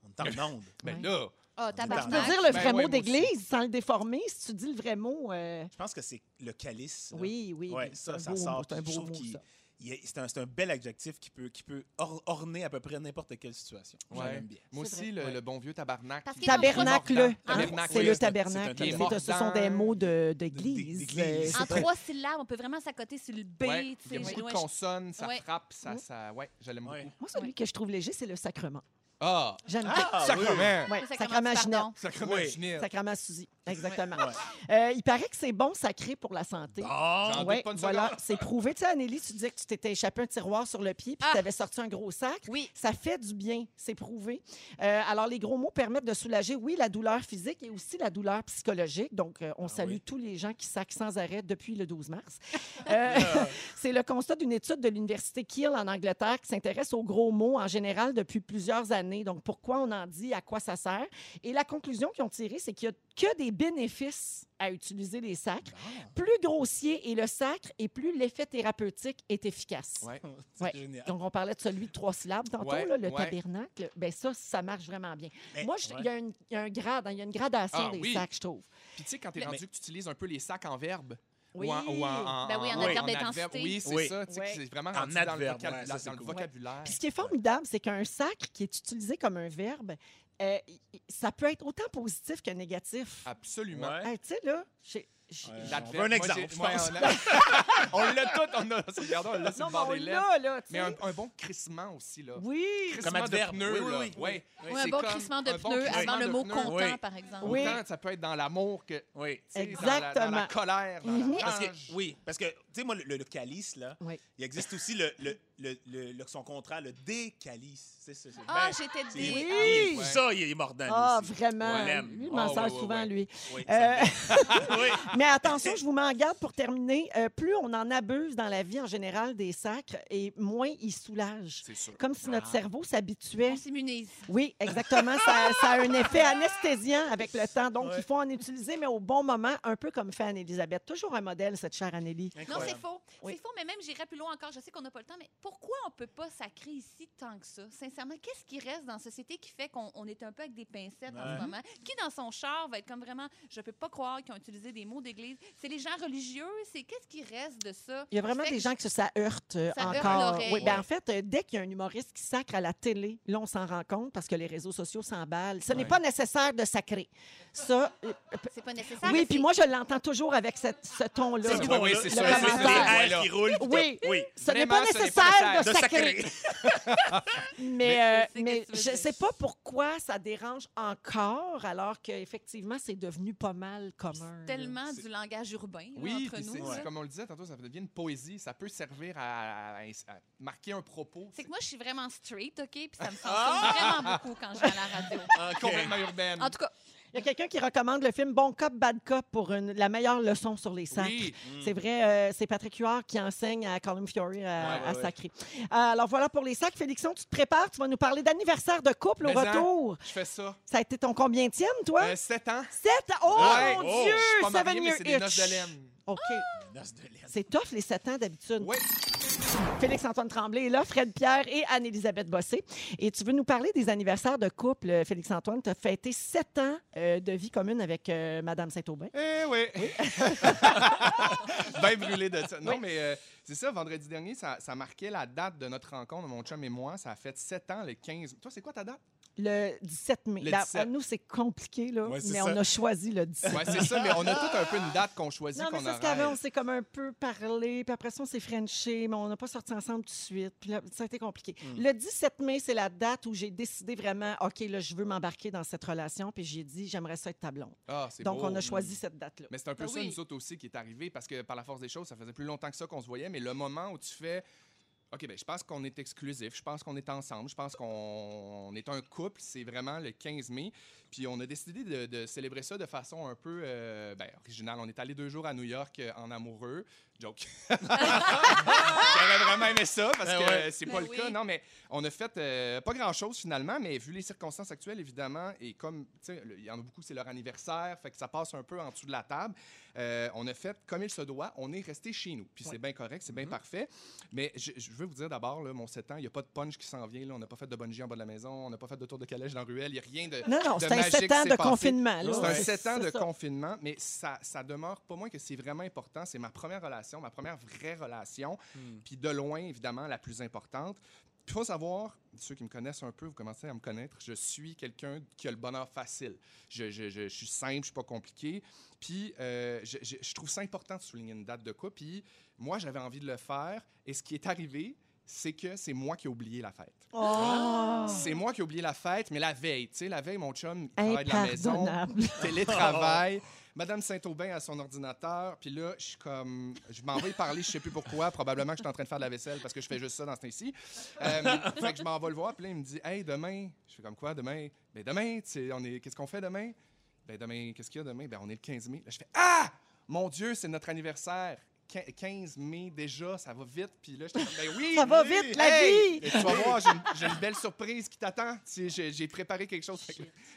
on est en onde. Ben Ouais. là, Ah, Tu peux dire le Ben vrai ouais, mot d'église sans le déformer. Si tu dis le vrai mot, euh, Je pense que c'est le calice. là. oui, oui. Ouais, ça, ça beau sort. un Je beau trouve qu'il- c'est un, c'est un bel adjectif qui peut, qui peut or- orner à peu près n'importe quelle situation. Ouais. bien. Moi aussi, le, Ouais. le bon vieux tabarnak. Tabernacle. C'est oui, le tabernacle. Ce sont des mots de- d'église. Euh, En trois syllabes, on peut vraiment s'accoter sur le B. Il y a beaucoup ouais, de consonnes, ça Ouais. frappe, ça, ça... Ouais, je l'aime Ouais. beaucoup. Moi, celui que je trouve léger, c'est le sacrement. Ah! J'aime bien. Ah, Sacrement! Ouais, Le sacrement du Ginette. pardon. Sacrement Oui. Ginette. Sacrement Suzy. Exactement. Ouais. Euh, il paraît que c'est bon sacré pour la santé. Ah, doute Ouais, voilà, c'est prouvé. Tu sais, Anneli, tu disais que tu t'étais échappé un tiroir sur le pied puis Ah. tu avais sorti un gros sac. Oui. Ça fait du bien, c'est prouvé. Euh, alors, les gros mots permettent de soulager, oui, la douleur physique et aussi la douleur psychologique. Donc, euh, on salue oui. tous les gens qui sacent sans arrêt depuis le 12 mars. [LAUGHS] Euh, [LAUGHS] c'est le constat d'une étude de l'Université Kiel en Angleterre qui s'intéresse aux gros mots en général depuis plusieurs années. Donc, pourquoi on en dit, à quoi ça sert? Et la conclusion qu'ils ont tirée, c'est qu'il n'y a que des bénéfices à utiliser les sacres. Plus grossier est le sacre et plus l'effet thérapeutique est efficace. Ouais. [LAUGHS] c'est Ouais. génial. Donc, on parlait de celui de trois syllabes tantôt, Ouais, là, le tabernacle. Ben ça, ça marche vraiment bien. Mais- Moi, il y, a une- il y a hein, il y a une gradation Ah, des oui. sacs, je trouve. Puis tu sais, quand t'es Le- rendu que tu utilises un peu les sacs en verbe, Oui. ou en, ou en, en- Ben oui, en en- adverbe d'intensité. Oui, c'est Oui. ça. que C'est vraiment En rendu dans le, adverbe, vocab- ouais, ça, dans c'est le cool. vocabulaire. Puis ce qui est formidable, c'est qu'un sacre qui est utilisé comme un verbe, euh, ça peut être autant positif que négatif. Absolument. Ouais. Hey, tu sais, là, un exemple, on l'a- [LAUGHS] on l'a tout, on a, regardons, on l'a sur Non, le mais bord des lèvres. là, Mais un, un bon crissement aussi, là. Oui. Crissement Comme de pneus, Oui, oui, là. oui. Un bon crissement de bon pneus avant le mot content, Oui. par exemple. Oui. Autant ça peut être dans l'amour que Oui. sais, dans la, dans la Exactement. colère, dans Mhm. la Parce que, rage. oui, parce que, tu sais, moi, le, le calice, là, Oui. il existe aussi le, le, le, le- le- son contraire, le décalice. C'est ça. c'est- Ah, ben, j'étais dé... Oui. Ah oui. Ça, il est mordant. Ah, aussi. vraiment. Lui, il m'en sert ouais, ouais, souvent, ouais. lui. Oui, Euh, [LAUGHS] oui. Mais attention, je vous mets en garde pour terminer. Euh, plus on en abuse dans la vie en général des sacres, et moins ils soulagent. C'est sûr. Comme si notre Ah. cerveau s'habituait. On s'immunise. Oui, exactement. ça, [LAUGHS] ça a un effet anesthésiant avec le temps. Donc, Ouais. il faut en utiliser, mais au bon moment, un peu comme fait Anne-Élisabeth. Toujours un modèle, cette chère Annélie. Non, c'est faux. Oui. C'est faux, mais même j'irais plus loin encore. Je sais qu'on n'a pas le temps, mais pourquoi on peut pas sacrer ici tant que ça? Sincèrement, qu'est-ce qui reste dans la société qui fait qu'on on est un peu avec des pincettes en ce moment? Qui, dans son char, va être comme vraiment, je peux pas croire qu'ils ont utilisé des mots d'église? C'est les gens religieux? C'est qu'est-ce qui reste de ça? Il y a vraiment des que- gens que ça heurte euh, Ça heurte encore. oui, ben, Ouais. en fait, euh, dès qu'il y a un humoriste qui sacre à la télé, là, on s'en rend compte parce que les réseaux sociaux s'emballent. Ce n'est pas nécessaire de sacrer. Ça, euh, [LAUGHS] C'est pas nécessaire. oui, puis moi, je l'entends toujours avec cette- ce ton-là. C'est Oui, oui, c'est ça, Oui. ce n'est pas nécessaire de sacrer. [LAUGHS] Mais, Mais euh, je mais je veux sais pas pourquoi ça dérange encore, alors qu'effectivement, c'est devenu pas mal commun. tellement du langage urbain là, Oui, entre nous. comme on le disait tantôt, ça devient une poésie. Ça peut servir à, à- à marquer un propos. C'est que moi, je suis vraiment straight, OK? Puis ça me [LAUGHS] Ah! sensibilise vraiment beaucoup quand je vais à la radio. OK. complètement urbaine. En tout cas, Il y a quelqu'un qui recommande le film Bon Cop, Bad Cop pour une- la meilleure leçon sur les sacres. oui, C'est vrai, euh, c'est Patrick Huard qui enseigne à Colin à, Ouais, ouais, à ouais. sacrer. Euh, alors voilà pour les sacs. Félixon, tu te prépares, tu vas nous parler d'anniversaire de couple au Mais en- retour. je fais ça. Ça a été ton combienième, toi? Euh, 7 ans. Sept? Oh Ouais. mon Oh, Dieu! Je suis pas Seven c'est des noces itch. de laine. OK. Noce de laine. C'est tough, les sept ans d'habitude. Oui. Félix-Antoine Tremblay est là, Fred Pierre et Anne-Élisabeth Bossé. Et tu veux nous parler des anniversaires de couple, euh, Félix-Antoine? Tu as fêté sept ans euh, de vie commune avec euh, Madame Saint-Aubin. Eh oui. [LAUGHS] Bien brûlé de ça. Non, Oui. mais euh, c'est ça, vendredi dernier, ça, ça marquait la date de notre rencontre, mon chum et moi. Ça a fait 7 ans, le 15. Toi, c'est quoi ta date? Le 17 mai. Le 17. à nous, c'est compliqué, là, Ouais, c'est mais ça. on a choisi le 17. Ouais, c'est ça, mais on a tout un peu une date qu'on choisit, Non, mais qu'on c'est ce qu'avant, on s'est comme un peu parlé, puis après ça, on s'est frenché, mais on n'a pas sorti ensemble tout de suite. Puis là, ça a été compliqué. Hmm. Le 17 mai, c'est la date où j'ai décidé vraiment, OK, là, je veux m'embarquer dans cette relation, puis j'ai dit, j'aimerais ça être ta blonde. Ah, c'est Donc, beau. on a choisi cette date-là. Mais c'est un peu Ah ça, oui. nous autres aussi, qui est arrivé, parce que par la force des choses, ça faisait plus longtemps que ça qu'on se voyait, mais le moment où tu fais. OK, ben je pense qu'on est exclusif, je pense qu'on est ensemble, je pense qu'on on est un couple, c'est vraiment le 15 mai. Puis on a décidé de, de célébrer ça de façon un peu euh, ben, originale. On est allé deux jours à New York euh, en amoureux. Joke. [LAUGHS] J'aurais vraiment aimé ça parce Ben que ouais. c'est Ben pas le oui. cas. Non, mais on a fait euh, pas grand-chose finalement, mais vu les circonstances actuelles, évidemment, et comme, tu sais, le- il y en a beaucoup, c'est leur anniversaire, fait que ça passe un peu en dessous de la table. Euh, on a fait comme il se doit, on est resté chez nous. Puis c'est bien correct, c'est bien Mm-hmm. parfait. Mais je, je veux vous dire d'abord, mon 7 ans, il n'y a pas de punch qui s'en vient. Là. On n'a pas fait de bungee en bas de la maison, on n'a pas fait de tour de calèche dans la ruelle, il n'y a rien de. Non, non, c'est un magique 7 ans de passé. confinement. C'est un Ouais. 7 ans de ça. confinement, mais ça, ça demeure pas moins que c'est vraiment important. C'est ma première relation relation, ma première vraie relation, Hmm. puis de loin, évidemment, la plus importante. Il faut savoir, ceux qui me connaissent un peu, vous commencez à me connaître, je suis quelqu'un qui a le bonheur facile. Je, je- je- je suis simple, je suis pas compliqué. Puis euh, je, je- je trouve ça important de souligner une date de couple. Puis moi, j'avais envie de le faire. Et ce qui est arrivé, c'est que c'est moi qui ai oublié la fête. Oh! C'est moi qui ai oublié la fête, mais la veille, tu sais, la veille, mon chum, il travaille de la maison, télétravail. [LAUGHS] Madame Saint-Aubin à son ordinateur, puis là, je suis comme, je m'en vais parler, je sais plus pourquoi, probablement que je suis en train de faire de la vaisselle parce que je fais juste ça dans ce temps-ci. Euh, je m'en vais le voir, puis là, il me dit, hey, demain, je fais comme quoi, demain? Ben demain, on est, qu'est-ce qu'on fait demain? Ben demain, qu'est-ce qu'il y a demain? Ben on est le 15 mai. Là, je fais, ah, mon Dieu, c'est notre anniversaire. Quin- 15 mai déjà, ça va vite. Puis là, je ben [LAUGHS] oui. Ça va oui. vite, la Hey! vie! Et tu vas voir, j'ai une, belle surprise qui t'attend. Tu sais, J'ai préparé quelque chose.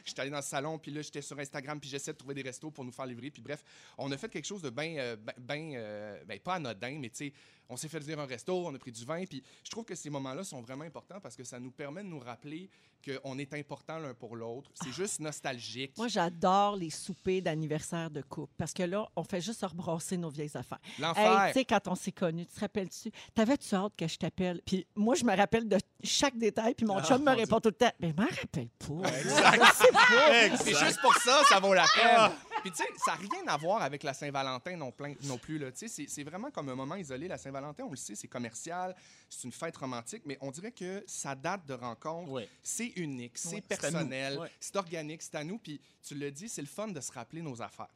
J'étais allé dans le salon, puis là, j'étais sur Instagram, puis j'essaie de trouver des restos pour nous faire livrer. Puis bref, on a fait quelque chose de bien, ben, ben, pas anodin, mais tu sais, on s'est fait dire un resto, on a pris du vin. Puis je trouve que ces moments-là sont vraiment importants parce que ça nous permet de nous rappeler qu'on est important l'un pour l'autre. C'est juste nostalgique. Moi, j'adore les soupers d'anniversaire de couple parce que là, on fait juste rebrasser nos vieilles affaires. Hey, L'enfer. tu sais, quand on s'est connus, tu te rappelles-tu? T'avais-tu hâte que je t'appelle? Puis moi, je me rappelle de chaque détail, puis mon Ah, chum me répond tout le temps, mais je m'en rappelle pas. Exact. Mais juste pour ça, ça vaut la peine. Puis, tu sais, ça n'a rien à voir avec la Saint-Valentin non, plein- non plus. là. Tu sais, C'est vraiment comme un moment isolé. La Saint-Valentin, on le sait, c'est commercial, c'est une fête romantique, mais on dirait que sa date de rencontre, Ouais. c'est unique, c'est Ouais, personnel, c'est organique, c'est à nous. Puis, tu le dis, c'est le fun de se rappeler nos affaires.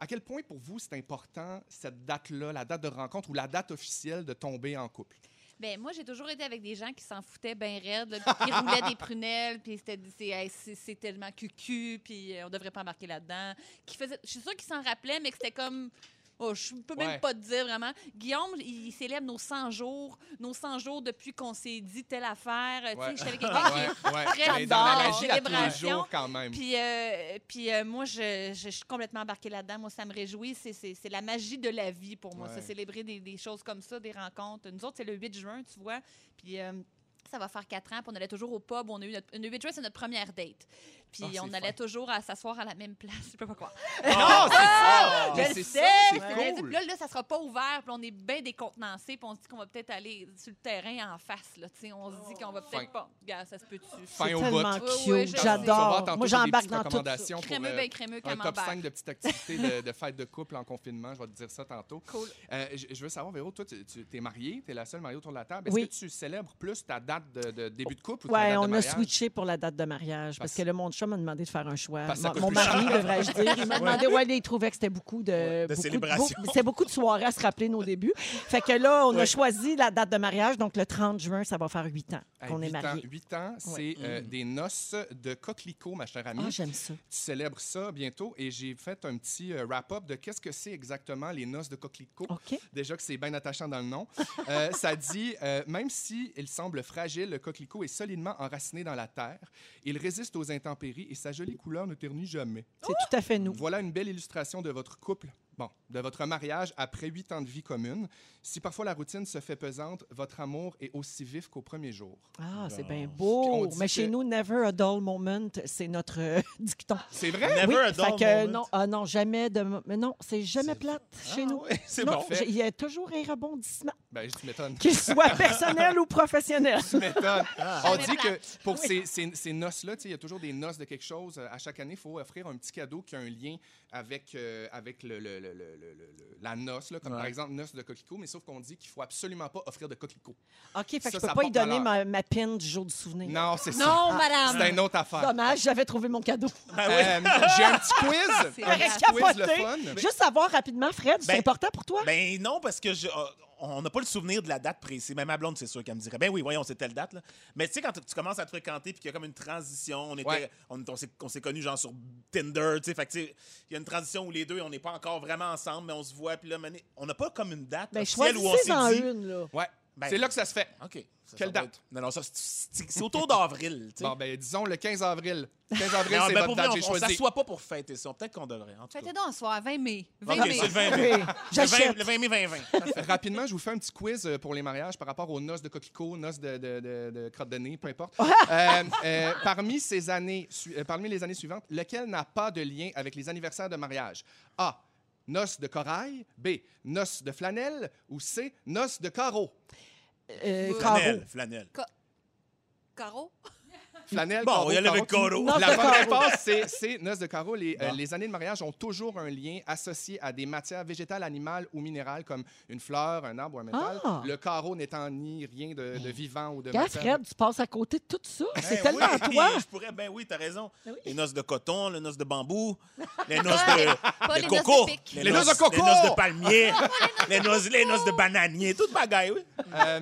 À quel point, pour vous, c'est important, cette date-là, la date de rencontre ou la date officielle de tomber en couple? Ben, moi, j'ai toujours été avec des gens qui s'en foutaient bien raide, là, puis qui roulaient des prunelles, puis c'était c'est tellement cucu, puis euh, on devrait pas embarquer là-dedans. Je suis sûre qu'ils s'en rappelaient, mais que c'était comme. Oh, je peux même Ouais. pas te dire vraiment. Guillaume, il célèbre nos 100 jours, nos 100 jours depuis qu'on s'est dit telle affaire. Euh, Tu sais, Ouais. j'étais avec quelqu'un qui est ouais. très dans la magie à tous les jours, quand même. Puis, euh, puis euh, moi, je, je- je suis complètement embarquée là-dedans. Moi, ça me réjouit. C'est- la magie de la vie pour moi. Ouais. C'est célébrer des, des choses comme ça, des rencontres. Nous autres, c'est le 8 juin, tu vois. Puis euh, ça va faire quatre ans. Puis on allait toujours au pub. On a eu notre, le 8 juin, c'est notre première date. Puis Ah, c'est on allait fin. toujours à s'asseoir à la même place. Je peux pas croire. Non, c'est ça! Je Mais le c'est sais, c'est cool. Là, là, ça sera pas ouvert. Puis on est bien décontenancé. Puis on se dit qu'on va peut-être aller sur le terrain en face. Là, on se dit qu'on va peut-être pas. Regarde, ça se peut-tu? Fin C'est au tellement bout. Oui, oui, je J'adore. Moi, j'embarque dans tout ça. Crémeux, ben crémeux, un top camembert. 5 de petites activités de, de fête de couple en confinement. Je vais te dire ça tantôt. Cool. Euh, je, je veux savoir, Véro, toi, tu, tu es mariée, tu es la seule mariée autour de la table. Est-ce Oui. que tu célèbres plus ta date de, de début de couple ou ta Ouais, date de on a mariage? switché pour la date de mariage parce Parce- que le monde chum m'a demandé de faire un choix. Parce que ça Mon, coûte mon plus mari, devrais-je dire. Il m'a demandé, ouais, il trouvait que c'était beaucoup de. Ouais, de beaucoup célébration. de soirées à se rappeler nos débuts. Fait que là, on a choisi la date de mariage. Donc, le 30 juin, ça va faire huit ans qu'on est huit ans- mariés. huit ans, c'est euh, des noces de coquelicot, ma chère amie. Ah, j'aime ça. tu célèbres ça bientôt et j'ai fait un petit euh, wrap-up de qu'est-ce que c'est exactement les noces de coquelicot. OK. Déjà que c'est bien attachant dans le nom. Euh, [LAUGHS] ça dit, euh, même si il semble fragile, le coquelicot est solidement enraciné dans la terre. Il résiste aux intempéries et sa jolie couleur ne ternit jamais. C'est tout à fait nous. Voilà une belle illustration de votre couple, bon, de votre mariage après huit ans de vie commune. Si parfois la routine se fait pesante, votre amour est aussi vif qu'au premier jour. Ah, c'est bien Puis on beau. Mais chez que- nous, never a dull moment, c'est notre euh, [LAUGHS] dicton. C'est vrai? Never oui, a dull fait que moment. non, ah non, jamais de. Mais non, c'est jamais plate chez Ah, nous. ouais, c'est Il y a toujours un rebondissement, Ben, tu m'étonnes. qu'il soit personnel ou professionnel. Tu m'étonnes. [LAUGHS] On dit que pour ces, ces- ces noces-là, tu sais, il y a toujours des noces de quelque chose. Euh, À chaque année, il faut offrir un petit cadeau qui a un lien avec, euh, avec le, le- le- le- le- le- la noce, là, comme Ouais. par exemple noce de coquelicot, mais sauf qu'on dit qu'il faut absolument pas offrir de coquelicot. OK, fait que Ça, je peux ça pas y donner ma, ma pin du jour du souvenir. Non, c'est ça. Non, C'est madame. une autre affaire. Dommage, j'avais trouvé mon cadeau. Oui. Euh, J'ai un petit quiz. C'est un petit quiz le Capoté. fun. Juste savoir rapidement, Fred, c'est Ben, important pour toi? Ben non, parce que je- euh, on n'a pas le souvenir de la date précise. Même ma blonde, c'est sûr qu'elle me dirait, ben oui, voyons, c'est telle date. Là. Mais tu sais, quand tu commences à te fréquenter puis qu'il y a comme une transition, on était, Ouais. on, on s'est- on s'est connus genre sur Tinder, tu sais, fait que tu sais, il y a une transition où les deux, on n'est pas encore vraiment ensemble, mais on se voit, puis là, on n'a pas comme une date Ben, officielle où on s'est dit... une, là. Ouais. Ben- c'est là que ça se fait. OK. Ça, Quelle ça date? être- Non, non, ça, c'est- [LAUGHS] autour d'avril. Bon, ben, disons le 15 avril. 15 [LAUGHS] avril, c'est ben, votre date, j'ai on, on choisi. s'assoit pas pour fêter ça. Peut-être qu'on devrait. Faites donc un soir, 20 mai. 20 OK, mai. c'est le 20 mai. Le [LAUGHS] 20, J'achète. le 20 mai, 2020. Parfait. Rapidement, je vous fais un petit quiz euh, pour les mariages par rapport aux noces de coquelicot, noces de, de, de- de crotte de nez, peu importe. Euh, euh, parmi, ces années, su- euh, parmi les années suivantes, lequel n'a pas de lien avec les anniversaires de mariage? A. noces de corail, B, noces de flanelle ou C, noces de carreau? Euh, Flanelle, carreau. flanelle. Caro? Flanelle, Bon, on y allait avec. Noces La carreau. réponse, c'est c'est noces de carreau. Les, euh, les années de mariage ont toujours un lien associé à des matières végétales, animales ou minérales, comme une fleur, un arbre ou un métal. Ah. Le carreau n'étant ni rien de, de vivant ou de Gars, matière. Fred, tu passes à côté de tout ça. C'est Ben tellement oui, [LAUGHS] toi. Je pourrais, ben oui, t'as raison. Ben oui. Les noces de coton, les noces de bambou, [LAUGHS] les noces de, les de noces de coco. Les noces de coco! les noces de palmier, [LAUGHS] les noces, les noces de bananier, toute bagaille, oui. Euh,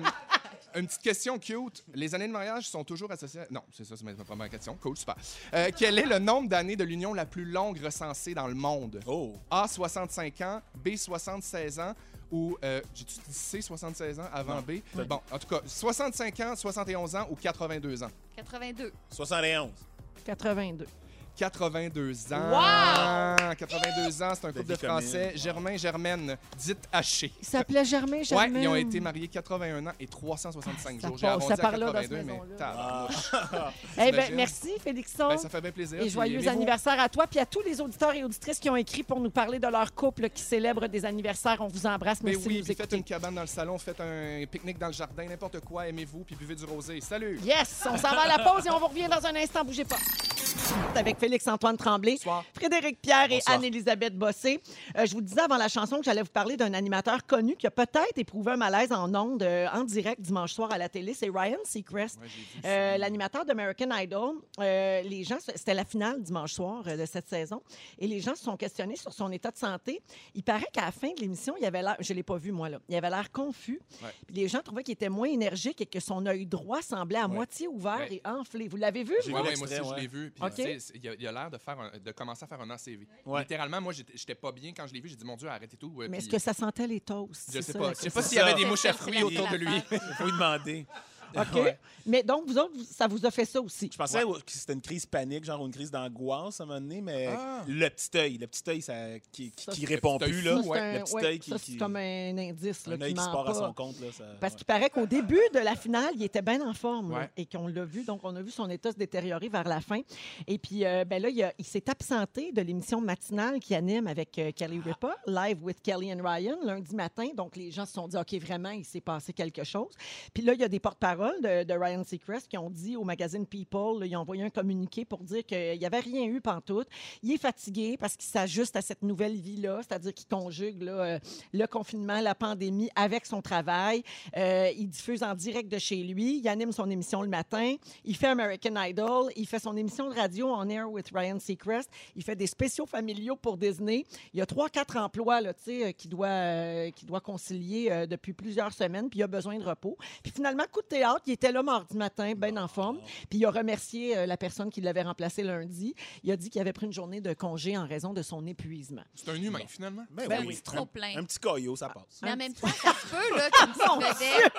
une petite question cute. Les années de mariage sont toujours associées. à- Non, c'est ça, c'est ma première question. Cool, super. Euh, quel est le nombre d'années de l'union la plus longue recensée dans le monde? Oh. A, 65 ans, B, 76 ans ou. Euh, J'ai-tu dit C, 76 ans avant Non. B? Bon, en tout cas, 65 ans, 71 ans ou 82 ans? 82. 71. 82. 82 ans. Wow! 82 ans, c'est un couple de. Français. Germain, Germaine, dite haché. Il s'appelait Germain, Ouais, Germain. ils ont été mariés 81 ans et 365 ça jours. J'ai part- arrondi ça à là dans 82, cette mais tabarnouche. [LAUGHS] Eh ben, T'imagines? merci, Félixon. Ben, ça fait bien plaisir. Et joyeux anniversaire à toi, puis à tous les auditeurs et auditrices qui ont écrit pour nous parler de leur couple qui célèbre des anniversaires. On vous embrasse. Mais Merci oui, de nous faites une cabane dans le salon, faites un pique-nique dans le jardin, n'importe quoi, aimez-vous, puis buvez du rosé. Salut! Yes! On s'en va à la pause et on vous revient dans un instant. Bougez pas. Avec Félix-Antoine Tremblay, Bonsoir. Frédéric Pierre et. Anne-Élisabeth Bossé. Euh, je vous disais avant la chanson que j'allais vous parler d'un animateur connu qui a peut-être éprouvé un malaise en ondes euh, en direct dimanche soir à la télé. C'est Ryan Seacrest. Ouais. Euh, L'animateur d'American Idol, euh, les gens, c'était la finale dimanche soir euh, de cette saison, et les gens se sont questionnés sur son état de santé. Il paraît qu'à la fin de l'émission, il avait l'air, je l'ai pas vu moi là, il avait l'air confus. Ouais. Puis les gens trouvaient qu'il était moins énergique et que son œil droit semblait à Ouais. moitié ouvert Ouais. et enflé. Vous l'avez vu vous? Ouais, moi aussi, je l'ai vu. Puis, Il a, il a l'air de, faire un- de commencer à faire un ACV. Ouais. Littéralement, moi, j'étais j'étais pas bien quand je l'ai vu. J'ai dit, mon Dieu, arrêtez tout. Ouais, Mais puis est-ce que ça sentait les toasts? Je sais ça, pas. Je sais pas s'il y avait des mouches à fruits autour de lui. Il faut lui demander. [LAUGHS] OK? Ouais. Mais donc, vous autres, ça vous a fait ça aussi. Je pensais que c'était une crise panique, genre une crise d'angoisse à un moment donné, mais Ah. le petit œil, le petit œil ça, qui, qui, Ça, qui c'est- répond plus, là. Ça, ouais, un- le petit ouais, œil qui- ça, c'est comme un indice là, Un qui œil qui se part à pas. son compte. Là, ça, Parce ouais. qu'il paraît qu'au début de la finale, il était bien en forme là, et qu'on l'a vu. Donc, on a vu son état se détériorer vers la fin. Et puis, euh, ben là, il, s'est absenté de l'émission matinale qui anime avec euh, Kelly Ripa, Live with Kelly and Ryan, lundi matin. Donc, les gens se sont dit, OK, vraiment, il s'est passé quelque chose. Puis là, il y a des porte-paroles de, Ryan Seacrest qui ont dit au magazine People, ils ont envoyé un communiqué pour dire qu'il n'y avait rien eu pantoute. Il est fatigué parce qu'il s'ajuste à cette nouvelle vie-là, c'est-à-dire qu'il conjugue euh, le confinement, la pandémie avec son travail. Euh, il diffuse en direct de chez lui. Il anime son émission le matin. Il fait American Idol. Il fait son émission de radio en air with Ryan Seacrest. Il fait des spéciaux familiaux pour Disney. Il y a trois, quatre emplois là, euh, qu'il doit, euh, doit concilier depuis plusieurs semaines. Puis il a besoin de repos. Puis finalement, coup de théâtre, il était là mardi matin, bien en forme. Puis il a remercié euh, la personne qui l'avait remplacé lundi. Il a dit qu'il avait pris une journée de congé en raison de son épuisement. C'est un humain, finalement. Ben Ben oui, oui, trop un- plein. Un petit caillot, ça passe. Mais Un en même temps, ça se peut, là, [LAUGHS] comme vedette.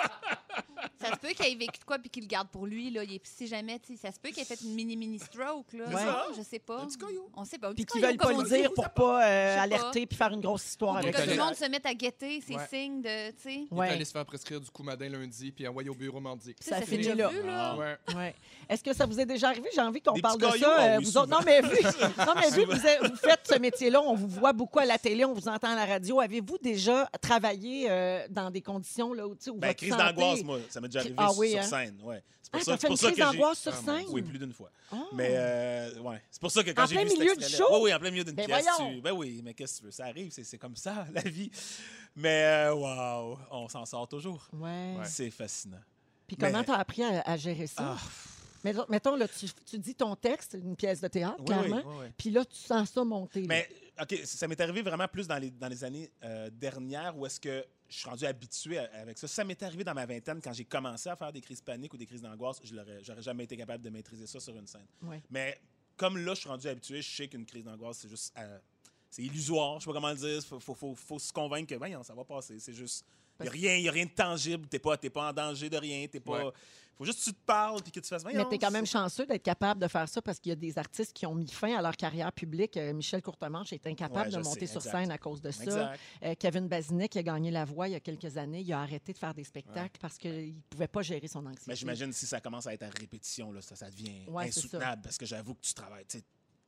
Ça se peut qu'il ait vécu de quoi puis qu'il le garde pour lui, là. Il est- si jamais, ça se peut qu'il ait fait une mini-mini stroke, là. C'est Ouais. ça. Je sais pas. Un petit. On sait pas. Puis qu'ils veulent pas le dire pour pas euh, sais alerter puis faire une grosse histoire avec que ça. tout le monde se mette à guetter ses Ouais. signes de, tu Ouais. allé se faire prescrire du coumadin lundi, puis envoyé au bureau mardi. Ça Ça, finit là. là. Ouais. Ouais. Est-ce que ça vous est déjà arrivé? J'ai envie qu'on parle de ça. euh, Ah vous autres. Non, mais vu, [LAUGHS] non, mais vu vous, faites ce métier-là, on vous voit beaucoup à la télé, on vous entend à la radio. Avez-vous déjà travaillé euh, dans des conditions là, où, tu sais, où Ben, votre crise santé- d'angoisse, moi, ça m'est déjà arrivé Ah sur, oui, sur hein? scène. Ouais. C'est Ah, pour t'as ça, fait c'est une pour ça crise que j'ai. d'angoisse sur Ah, scène? Oui, plus d'une fois. Ah. Mais euh, ouais, c'est pour ça que quand En j'ai plein vu cet milieu du extrait-là- show? Oui, oui, en plein milieu d'une Ben pièce. tu- Ben oui, mais qu'est-ce que tu veux? Ça arrive, c'est c'est comme ça, [LAUGHS] la vie. Mais waouh, on s'en sort toujours. Ouais. C'est fascinant. Puis Mais- comment t'as appris à, à gérer ça? Ah, Mettons, mettons, là, tu, tu dis ton texte, une pièce de théâtre, oui, clairement. oui, oui, oui. Puis là, tu sens ça monter. là. OK, ça m'est arrivé vraiment plus dans les, dans les années euh, dernières où est-ce que je suis rendu habitué à- avec ça. Ça m'est arrivé dans ma vingtaine quand j'ai commencé à faire des crises paniques ou des crises d'angoisse. Je j'aurais jamais été capable de maîtriser ça sur une scène. Ouais. Mais comme là, je suis rendu habitué, je sais qu'une crise d'angoisse, c'est juste. C'est illusoire, je sais pas comment le dire. Faut, faut, faut, faut se convaincre que, voyons, ça va passer. C'est juste. Il n'y a, rien- y a rien de tangible. Tu n'es pas, t'es pas en danger de rien. T'es pas. Ouais. faut juste que tu te parles puis que tu fasses. Mais voyons, tu es quand même chanceux d'être capable de faire ça parce qu'il y a des artistes qui ont mis fin à leur carrière publique. Euh, Michel Courtemanche est incapable Ouais, de monter sais, sur exact. scène à cause de ça. Exact. Euh, Kevin Bazinet, qui a gagné La Voix il y a quelques années, il a arrêté de faire des spectacles parce qu'il ne pouvait pas gérer son anxiété. Mais j'imagine si ça commence à être à répétition, là, ça, ça devient insoutenable parce que j'avoue que tu travailles.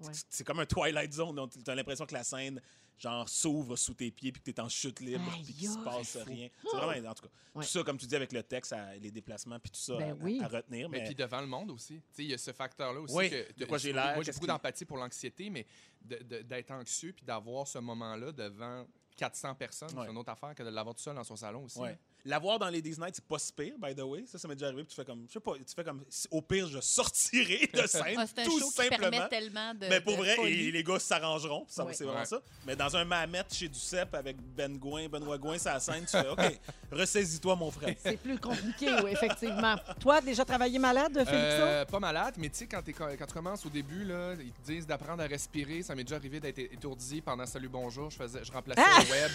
Ouais. C'est comme un Twilight Zone. Donc, tu as l'impression que la scène, genre, s'ouvre sous tes pieds puis que tu es en chute libre Aïe, puis qu'il se passe rien. C'est vraiment, en tout cas, Ouais. tout ça, comme tu dis, avec le texte, à- les déplacements puis tout ça Ben à, oui. à retenir. Mais Mais, puis devant le monde aussi. Tu sais, il y a ce facteur-là aussi. Oui, que, de quoi j'ai l'air, Moi, j'ai beaucoup d'empathie pour l'anxiété, mais d'être anxieux puis d'avoir ce moment-là devant 400 personnes, Ouais. c'est une autre affaire que de l'avoir tout seul dans son salon aussi. ouais. L'avoir dans les Disney Night, c'est pas si pire, by the way. Ça, ça m'est déjà arrivé. puis Tu fais comme, je sais pas, tu fais comme, au pire, je sortirai [LAUGHS] de scène, Ah, c'est un tout show qui simplement. permet tellement de. Mais pour de vrai, folie. et les gars s'arrangeront. Ça, Oui. C'est vraiment Ouais. ça. Mais dans un mamette chez du CEP avec Ben Gouin, Benoît Gouin, ça scène, tu fais OK, [LAUGHS] ressaisis-toi, mon frère. C'est plus compliqué, oui, effectivement. Toi, déjà travaillé malade, Félixon? Euh, pas malade, mais tu sais, quand tu commences au début, là, ils te disent d'apprendre à respirer. Ça m'est déjà arrivé d'être étourdi pendant Salut Bonjour. Je, faisais, je remplaçais Ah! le web.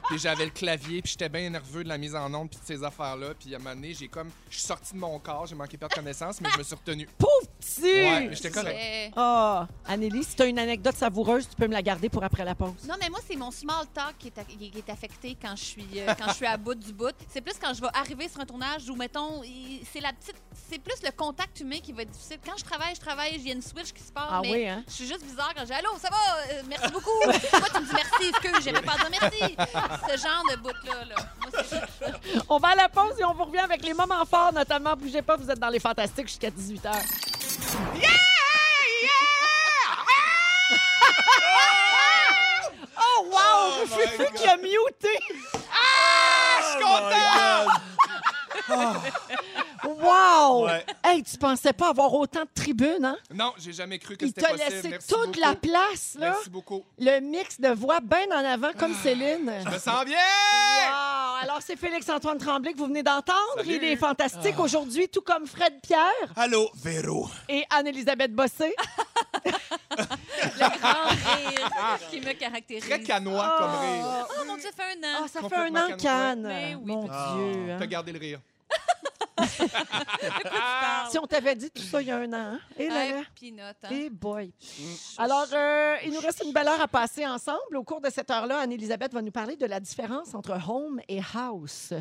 [LAUGHS] puis j'avais le clavier, puis j'étais bien nerveux de la mise en onde, puis de ces affaires-là. Puis à un moment donné, j'ai comme. Je suis sorti de mon corps, j'ai manqué perdre connaissance, mais je me suis retenu. Pauvre petit! Ouais, mais j'étais correct. C'est- Ah, Anneli, si tu as une anecdote savoureuse, tu peux me la garder pour après la pause. Non, mais moi, c'est mon small talk qui est, a- qui est affecté quand je suis, euh, quand je suis à bout du bout. C'est plus quand je vais arriver sur un tournage où, mettons, il- c'est la petite. C'est plus le contact humain qui va être difficile. Quand je travaille, je travaille, il y a une switch qui se passe. Ah mais oui, hein? Je suis juste bizarre quand je dis Allô, ça va, Euh, merci [LAUGHS] beaucoup. Moi, tu me dis merci, excuse, j'aimais pas dire merci. [LAUGHS] Ce genre de bout-là, là. Moi, c'est. On va à la pause et on vous revient avec les moments forts, notamment. Bougez pas, vous êtes dans les fantastiques jusqu'à 18h. [LAUGHS] Oh, wow! Oh Fufu God. qui a muté! Oh [LAUGHS] Wow! Ouais. Hey, tu pensais pas avoir autant de tribunes, hein? Non, j'ai jamais cru que Il c'était t'a possible. laissé Merci toute beaucoup. la place, là. Merci beaucoup. Le mix de voix bien en avant, comme Céline. Je me sens bien! Wow! Alors, c'est Félix-Antoine Tremblay que vous venez d'entendre. Salut. Il est fantastique aujourd'hui, tout comme Fred Pierre Allô, Véro. et Anne-Elisabeth Bossé. [LAUGHS] Le grand rire qui me caractérise. Très canois comme rire. Oh mon Dieu, ça fait un an. Ah, ça fait un an. Mais oui, Mon Ah. Dieu. hein. T'as gardé le rire. Si on t'avait dit tout ça il y a un an, hein? Et là, là. Ouais, peanut, hein? Eh boy. Alors, euh, il nous reste une belle heure à passer ensemble. Au cours de cette heure-là, Anne-Elisabeth va nous parler de la différence entre home et house.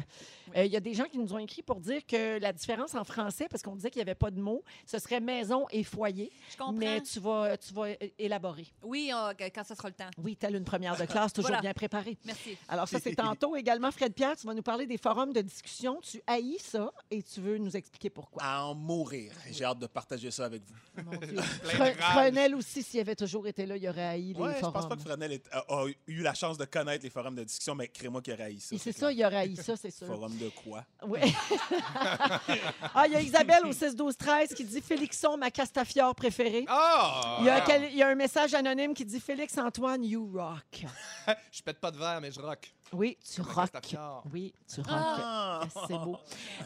Euh, Il y a des gens qui nous ont écrit pour dire que la différence en français, parce qu'on disait qu'il n'y avait pas de mots, ce serait maison et foyer. Je comprends. Mais tu vas, tu vas élaborer. Oui, oh, quand ça sera le temps. Oui, telle une première de [LAUGHS] classe, toujours Voilà. bien préparée. Merci. Alors, ça, c'est tantôt également. Fred Pierre, tu vas nous parler des forums de discussion. Tu haïs ça et tu veux nous expliquer pourquoi. À en mourir. J'ai hâte de partager ça avec vous. Mon Dieu. [LAUGHS] Fre-. Fresnel aussi, s'il avait toujours été là, il aurait haï les Ouais, je forums. pense pas que Fresnel est- a, a eu la chance de connaître les forums de discussion, mais crée-moi qu'il aurait haï ça. Et c'est ça, il aurait haï ça, c'est [LAUGHS] sûr. Forum de quoi? Oui. [LAUGHS] ah, il y a Isabelle au 6-12-13 qui dit Félixon, ma castafiore préférée. Ah! Il y, a quel- il y a un message anonyme qui dit Félix Antoine, you rock. [LAUGHS] Je pète pas de verre, mais je rock. Oui, tu Ma rock. Oui, tu rock. Ah! C'est beau.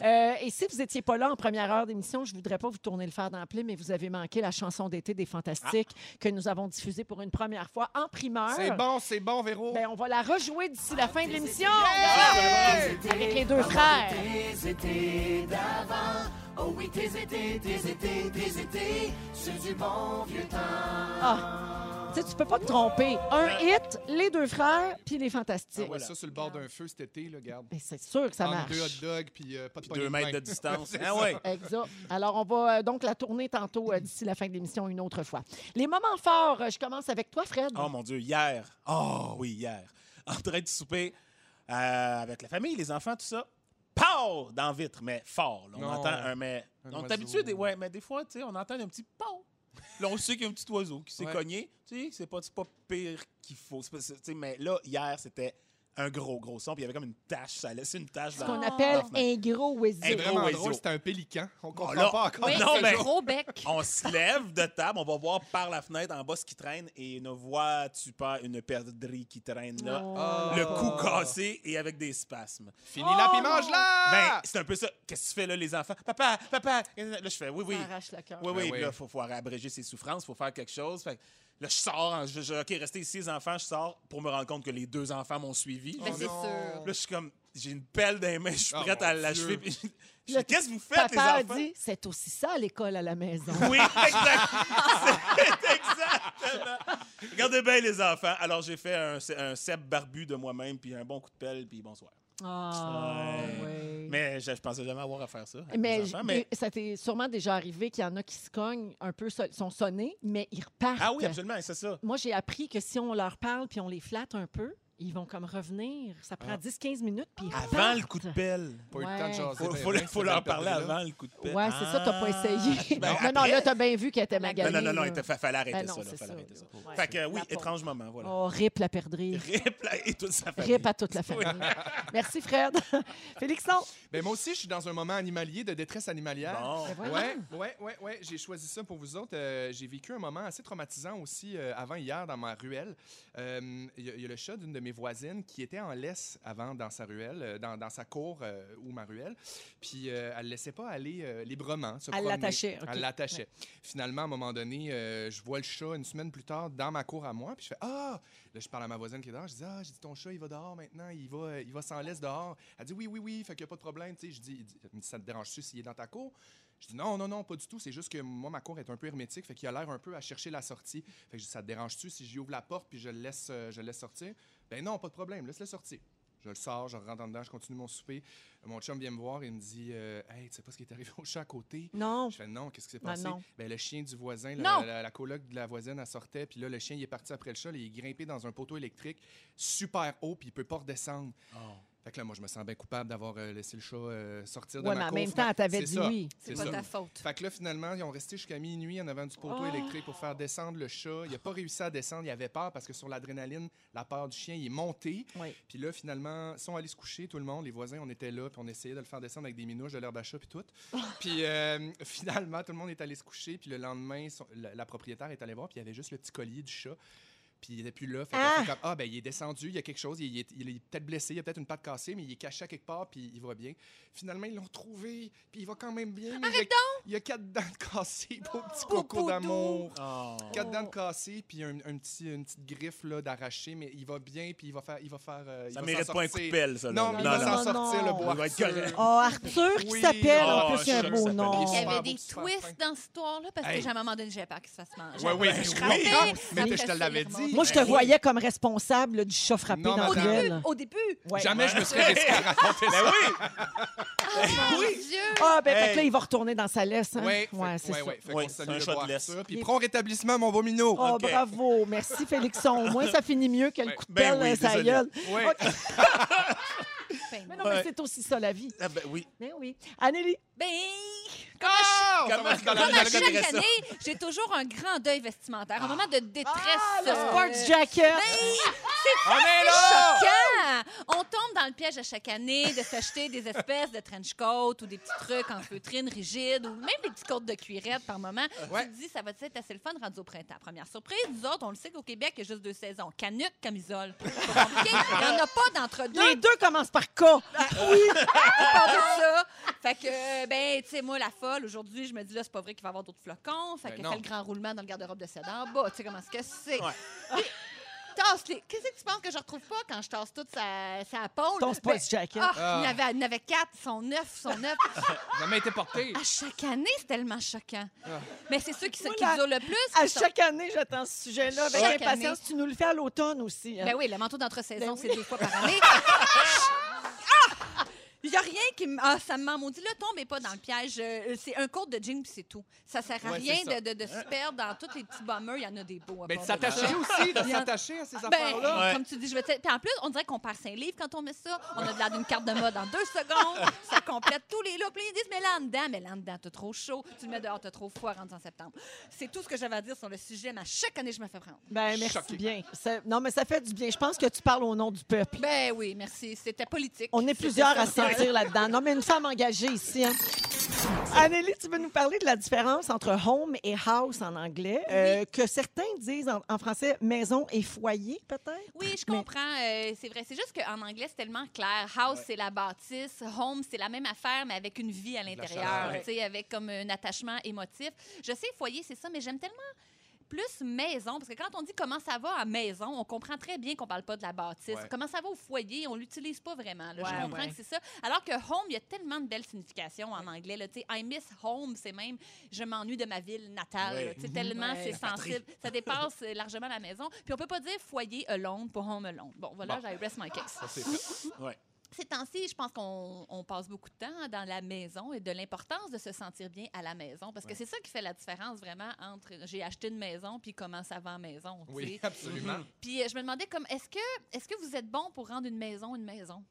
Euh, et si vous n'étiez pas là en première heure d'émission, je ne voudrais pas vous tourner le fer dans la plaie, mais vous avez manqué la chanson d'été des Fantastiques que nous avons diffusée pour une première fois en primeur. C'est bon, c'est bon, Véro. Ben, on va la rejouer d'ici la fin de l'émission. Yeah! Avec les deux frères. Tes étés d'avant, oh oui, tes étés, tes étés, tes étés, c'est du bon vieux temps. Ah. Tu sais, tu peux pas te tromper. Un hit, les deux frères, puis les Ah fantastiques. ouais, ça sur le bord d'un feu cet été, là, regarde. Ben, c'est sûr que ça Entre marche. deux hot dogs, puis euh, pas de Puis deux de mètres de distance. [LAUGHS] Ah ouais. Exact. Alors, on va euh, donc la tourner tantôt euh, d'ici la fin de l'émission une autre fois. Les moments forts, euh, je commence avec toi, Fred. Oh mon Dieu, hier. Oh oui, hier. [LAUGHS] En train de souper euh, avec la famille, les enfants, tout ça. Pow! Dans la vitre, mais fort. là. On Non. entend un mais. Un on est habitué, des... ouais, mais des fois, tu sais, on entend un petit pow. Là, on sait qu'il y a un petit oiseau qui s'est Ouais. cogné. Tu sais, c'est pas, pas pire qu'il faut. Pas- mais là, hier, c'était un gros, gros son. Puis il y avait comme une tache. Ça a laissé une tache Ce dans qu'on Oh. appelle un gros C'est whizzy. Un gros drôle, c'était un pélican. On comprend là- pas encore. Oui, non, c'est mais- un gros bec. [LAUGHS] On se lève de table, on va voir par la fenêtre en bas ce qui traîne et une voix, tu pas une perdrix qui traîne là? Oh. Le cou cassé et avec des spasmes. Fini la puis Oh, mange-la! Ben, c'est un peu ça. Qu'est-ce que tu fais là, les enfants? Papa, papa! Là, je fais oui, oui. Ça arrache le cœur. Oui, oui. Ben oui. là, il faut, faut abréger ses souffrances, il faut faire quelque chose. Fait que là, je sors, je, je- OK, restez ici, les enfants, je sors pour me rendre compte que les deux enfants m'ont suivi. Ben, Oh c'est non. sûr. Là, je suis comme, j'ai une pelle dans les mains, je suis Oh, prête à l'achever. Qu'est-ce que vous faites, les Papa a enfants? dit c'est aussi ça à l'école à la maison. Oui, exact. [LAUGHS] C'est exactement. Regardez bien les enfants. Alors, j'ai fait un, un cep barbu de moi-même, puis un bon coup de pelle, puis bonsoir. Ah, Ouais. ouais. Mais je, je pensais jamais avoir à faire ça. Mais, enfants, ça t'est sûrement déjà arrivé qu'il y en a qui se cognent un peu, so- sont sonnés, mais ils repartent. Ah oui, absolument, c'est ça. Moi, j'ai appris que si on leur parle puis on les flatte un peu, ils vont comme revenir. Ça prend Ah. 10-15 minutes puis ils Avant le coup de pelle. Pas eu le temps de Ouais. jaser. Faut, ben, faut, ben, leur parler avant le coup de pelle. Ouais, c'est ça, t'as pas essayé. [LAUGHS] Ben, non, non, là, t'as bien vu qu'elle était Non, maganée. non, non, non, là. il fallait arrêter Ben non, ça. là, c'est fallait ça, arrêter ça. là. Ouais. Fait que oui, La étrange moment, voilà. Oh, rip la perdrix. [LAUGHS] Rip là, et toute sa famille. Rip à toute la famille. [LAUGHS] Merci, Fred. Félixon. Ben, moi aussi, je suis dans un moment animalier de détresse animalière. Bon. Ben. Ouais, ouais, ouais, ouais. J'ai choisi ça pour vous autres. Euh, j'ai vécu un moment assez traumatisant aussi euh, avant hier dans ma ruelle. Euh, Il y, a- il y a le chat d'une de mes voisines qui était en laisse avant dans sa ruelle, euh, dans, dans sa cour euh, ou ma ruelle. Puis euh, elle ne laissait pas aller euh, librement. Se Elle l'attachait, ok. Elle l'attachait. Finalement, à un moment donné, je vois le chat une semaine plus tard dans ma cour à moi. Puis je fais Ah! Là, je parle à ma voisine qui est dehors. Je dis Ah, j'ai dit ton chat, il va dehors maintenant. Il va, il va s'en laisse dehors. Elle dit Oui, oui, oui. Fait qu'il n'y a pas de problème. Tu sais, je dis, Ça te dérange-tu s'il est dans ta cour? Je dis non, non, non, pas du tout. C'est juste que moi, ma cour est un peu hermétique, fait qu'il a l'air un peu à chercher la sortie. Fait que je dis, ça te dérange-tu si j'y ouvre la porte puis je le laisse, euh, je le laisse sortir? Ben non, pas de problème, laisse-le sortir. Je le sors, je rentre en dedans, je continue mon souper. Mon chum vient me voir et il me dit euh, Hey, tu sais pas ce qui est arrivé au chat à côté? Non. Je fais non, qu'est-ce qui s'est Ben passé? non. Ben, le chien du voisin, la, la, la coloc de la voisine, elle sortait, puis là, le chien, il est parti après le chat, là, il est grimpé dans un poteau électrique super haut, puis il peut pas redescendre. Oh. Fait que là, moi, je me sens bien coupable d'avoir euh, laissé le chat euh, sortir de Ouais, ma mais en cour. même temps, C'est dit ça. oui. C'est C'est pas ça. ta faute. Fait que là, finalement, ils ont resté jusqu'à minuit en avant du poteau Oh. électrique pour faire descendre le chat. Il n'a pas réussi à descendre. Il avait peur parce que sur l'adrénaline, la peur du chien, il est monté. Oui. Puis là, finalement, ils sont allés se coucher, tout le monde. Les voisins, on était là, puis on essayait de le faire descendre avec des minouches de l'herbe à chat, puis tout. [LAUGHS] puis euh, finalement, tout le monde est allé se coucher. Puis le lendemain, son- la, la propriétaire est allée voir, puis il y avait juste le petit collier du chat. Puis il n'était plus là. Fait Ah! fait comme, ah, ben, il est descendu, il y a quelque chose, il est, il est peut-être blessé, il a peut-être une patte cassée, mais il est caché à quelque part, puis il va bien. Finalement, ils l'ont trouvé, puis il va quand même bien. mais il, y a, il y a quatre dents de cassées, beau petit coco d'amour. Oh. Quatre dents de cassées, puis un, un petit, une petite griffe là, d'arraché, mais il va bien, puis il va faire. Il va faire euh, il Ça va mérite pas un coup de pelle, ça. là. Non, mais il Non, va non, s'en non. sortir, le beau Il va être Arthur. correct. Oh, Arthur qui Oui. s'appelle. En Oh, plus, il y a un beau nom. Il y avait des twists dans cette histoire-là parce que j'ai à un moment donné, j'avais peur qu'il se fasse manger. Oui, oui, je oui. Ça Mais je te l'avais dit. Moi, je te Ben oui. voyais comme responsable là, du chat frappé Non, dans Au le madame. début, au début. Ouais. Jamais je me serais risqué à raconter ça. Ben oui! Oh, mon Dieu! Ah, ben, fait que là, il va retourner dans sa laisse. Hein? Oui, ouais, c'est ça. ouais. Fait Oui, c'est un le de laisse. Puis rétablissement, mon beau minot. Oh, OK. bravo. Merci, Félixon. Au moins, ça finit mieux que le Ouais. coup de Ben pelle, oui, sa désolé. gueule. OK. [LAUGHS] Ben, Mais non, Ouais. mais c'est aussi ça, la vie. Ah, ben oui. Mais oui. Anneli, ben, comme à Ah! À chaque année, j'ai toujours un grand deuil vestimentaire, un moment de détresse. ah, le sports jacket. On est là! choquant! On tombe dans le piège à chaque année de s'acheter des espèces de trench coats ou des petits trucs en feutrine rigide ou même des petits côtes de cuirette par moment. Ouais. Tu te dis, ça va être assez le fun rendu au printemps. Première surprise, nous autres, on le sait qu'au Québec, il y a juste deux saisons. Canuc, camisole. C'est pas compliqué. Il n'y en a pas d'entre-deux. Les deux commencent par K. part de ça. Fait que, ben, tu sais, moi, la folle, aujourd'hui, je me dis, là, c'est pas vrai qu'il va y avoir d'autres flocons. Fait Ben que non. fait le grand roulement dans le garde-robe de cèdre en bas. Tu sais comment est-ce que c'est? Ouais. [LAUGHS] Puis, tasse les. Qu'est-ce que tu penses que je retrouve pas quand je tasse toute sa, sa pôle? Ton sports Ben, jacket. Ah, Ah. il y en avait, il y en avait quatre, sont neuf, sont neuf. [LAUGHS] Jamais été porté. À chaque année, c'est tellement choquant. Ah. Mais c'est ceux qui, qui durent le plus. À sont- chaque année, j'attends ce sujet-là avec Chaque impatience. année. Tu nous le fais à l'automne aussi. hein. Ben oui, le manteau d'entre-saison, Ben c'est deux fois par année. [LAUGHS] Ah! Il n'y a rien qui me. Ah, ça me maudit. Là, tombez pas dans le piège. Euh, c'est un code de jean, puis c'est tout. Ça sert à Ouais, rien c'est ça. de, de- de se perdre dans tous les petits bombers. Il y en a des beaux. à Mais de part de ça. s'attacher aussi, de s'attacher à ces Ben, affaires-là. Ouais. comme tu dis, je vais te... Puis en plus, on dirait qu'on perd cinq livres quand on met ça. On a de l'air d'une carte de mode en deux secondes. Ça complète tous les looks. Puis ils disent, mais là en dedans, mais là en dedans, t'as trop chaud. Tu le mets dehors, t'as trop froid, rendu en septembre. C'est tout ce que j'avais à dire sur le sujet, mais à chaque année, je me fais prendre. Ben, merci Choqué. bien. Ça- non, mais ça fait du bien. Je pense que tu parles au nom du peuple. Ben oui, merci. C'était politique. On est C'était plusieurs à se là-dedans. Non, mais une femme engagée ici. Hein. Anneli, tu veux nous parler de la différence entre home et house en anglais, euh, que certains disent en, en français maison et foyer, peut-être? Oui, je Mais- comprends. euh, c'est vrai. C'est juste qu'en anglais, c'est tellement clair. House, c'est la bâtisse. Home, c'est la même affaire, mais avec une vie à l'intérieur. sais, Avec comme un attachement émotif. Je sais, foyer, c'est ça, mais j'aime tellement plus maison, parce que quand on dit comment ça va à maison, on comprend très bien qu'on parle pas de la bâtisse. Ouais. Comment ça va au foyer, on l'utilise pas vraiment. là. Ouais, je comprends ouais. que c'est ça. Alors que home, il y a tellement de belles significations en anglais. Là. Tu sais, I miss home, c'est même je m'ennuie de ma ville natale. Sais, Tellement Ouais. c'est sensible. Ça dépasse euh, largement la maison. Puis on peut pas dire foyer alone pour home alone. Bon, voilà, Bon. j'ai rest my case. Ça, c'est. [LAUGHS] Ces temps-ci, je pense qu'on on passe beaucoup de temps dans la maison et de l'importance de se sentir bien à la maison. Parce que Ouais. c'est ça qui fait la différence vraiment entre j'ai acheté une maison puis comment ça va en maison. Oui, [LAUGHS] absolument. Puis euh, je me demandais comme est-ce que est-ce que vous êtes bon pour rendre une maison une maison?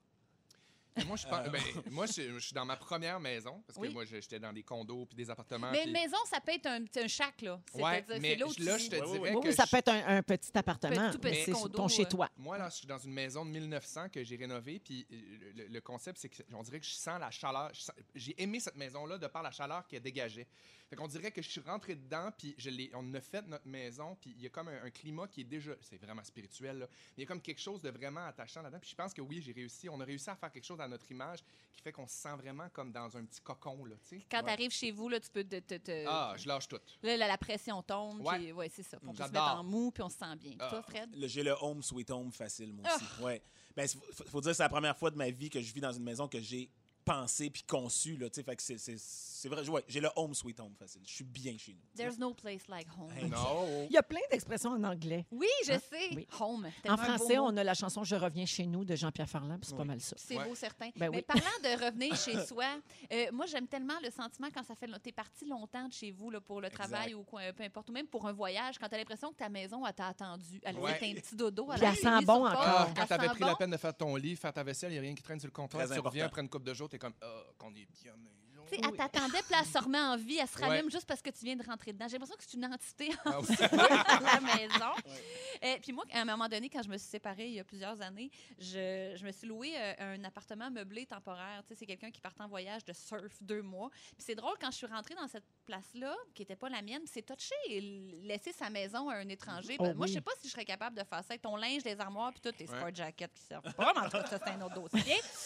Et Moi, je, pense- ben, moi je, je suis dans ma première maison, parce que Oui. moi, j'étais dans des condos puis des appartements. Mais puis- une maison, ça peut être un, un shack, là. Ouais, mais c'est là tu je te dirais Oui, que oui, ça je- peut être un, un petit appartement. tout petit mais c'est condo, ton euh, chez-toi. Moi, là, je suis dans une maison de 1900 que j'ai rénovée, puis euh, le, le concept, c'est qu'on dirait que je sens la chaleur. sens- J'ai aimé cette maison-là de par la chaleur qu'elle dégageait. Fait qu'on dirait que je suis rentré dedans, puis je l'ai- on a fait notre maison, puis il y a comme un, un climat qui est déjà... C'est vraiment spirituel, là. Mais il y a comme quelque chose de vraiment attachant là-dedans. Puis je pense que oui, j'ai réussi. On a réussi à faire quelque chose à notre image qui fait qu'on se sent vraiment comme dans un petit cocon, là, tu sais. Quand Ouais. tu arrives chez vous, là, tu peux te. te- te- Ah, je lâche tout. Là, la, la pression tombe. Ouais. puis ouais, c'est ça. On peut se mettre en mou, puis on se sent bien. Puis Ah. Toi, Fred? Le- J'ai le home sweet home facile, moi aussi. Ah. Ouais. Ben, faut, faut dire que c'est la première fois de ma vie que je vis dans une maison que j'ai pensé puis conçu. Là, tu sais. fait que c'est, c'est, c'est vrai. Ouais, j'ai le home sweet home facile. Je suis bien chez nous. There's no place like home. Hey, Non. Il y a plein d'expressions en anglais. Oui, je Hein? sais. Oui. Home. En français, on a la chanson Je reviens chez nous de Jean-Pierre Farland, puis c'est pas mal ça. C'est Ouais. beau, certain. Ben Mais oui. parlant de revenir chez [LAUGHS] soi, euh, moi, j'aime tellement le sentiment quand ça fait. T'es parti longtemps de chez vous là, pour le travail ou quoi, peu importe, ou même pour un voyage, quand t'as l'impression que ta maison, elle t'a attendu. Elle Ouais. a fait un petit dodo. Elle sent bon encore. Quand t'avais pris la peine de faire ton lit, faire ta vaisselle, il n'y a rien qui traîne sur le comptoir. Tu reviens après une coupe de jours, t'es comme, ah, qu'on est bien maison. Sais, elle t'attendait, puis elle se remet en vie, elle se Ouais. rallume juste parce que tu viens de rentrer dedans. J'ai l'impression que c'est une entité Ah oui. à la [LAUGHS] maison. Euh, puis moi, à un moment donné, quand je me suis séparée il y a plusieurs années, je, je me suis loué euh, un appartement meublé temporaire. Tu sais, c'est quelqu'un qui partait en voyage de surf deux mois. Puis c'est drôle, quand je suis rentrée dans cette place-là, qui n'était pas la mienne, c'est touché laisser sa maison à un étranger. Oh Ben, moi, je oui. sais pas si je serais capable de faire ça avec ton linge, les armoires, puis toutes tes Ouais. sport jackets qui servent pas. Mais en tout cas, ça, c'est un autre dossier. [LAUGHS]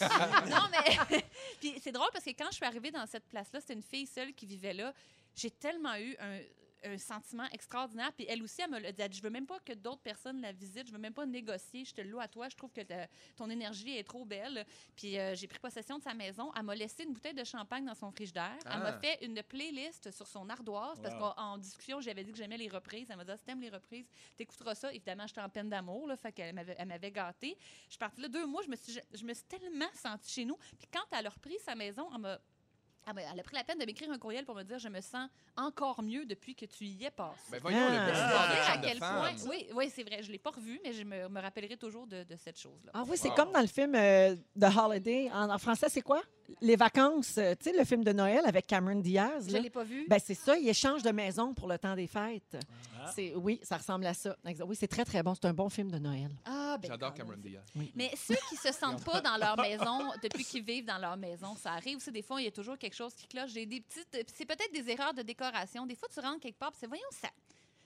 non, mais... [LAUGHS] puis c'est drôle parce que quand je suis arrivée dans cette place-là, c'était une fille seule qui vivait là. J'ai tellement eu un, un sentiment extraordinaire. Puis elle aussi, elle me l'a dit. Je veux même pas que d'autres personnes la visitent. Je veux même pas négocier. Je te loue à toi. Je trouve que ta- ton énergie est trop belle. Puis euh, j'ai pris possession de sa maison. Elle m'a laissé une bouteille de champagne dans son frigidaire. Elle m'a Ah. fait une playlist sur son ardoise parce qu'en en discussion, j'avais dit que j'aimais les reprises. Elle m'a dit, Ah, si t'aimes les reprises, t'écouteras ça. Évidemment, j'étais en peine d'amour. Fait qu'elle m'avait, elle m'avait gâtée. Je suis partie là deux mois. Je me suis, je, je me suis tellement sentie chez nous. Puis quand elle a repris sa maison, elle m'a elle m'a- elle a pris la peine de m'écrire un courriel pour me dire je me sens encore mieux depuis que tu y es passé. Ben voyons Ah. le sais à quel femme. point. Oui, oui c'est vrai. Je ne l'ai pas revu, mais je me, me rappellerai toujours de, de cette chose-là. Ah oui, c'est Wow. comme dans le film euh, The Holiday. En, en français, c'est quoi? Les vacances. euh, tu sais, le film de Noël avec Cameron Diaz. Je ne l'ai pas vu. Ben, c'est ça, il échange de maison pour le temps des fêtes. Ah. C'est, oui, ça ressemble à ça. Oui, c'est très, très bon. C'est un bon film de Noël. ah, ben, J'adore. Cameron Diaz. Mais ceux qui se sentent pas dans leur maison depuis qu'ils vivent dans leur maison, ça arrive aussi. Des fois, il y a toujours quelque chose qui cloche. J'ai des petites. puis C'est peut-être des erreurs de décoration. Des fois, tu rentres quelque part, puis c'est voyons ça.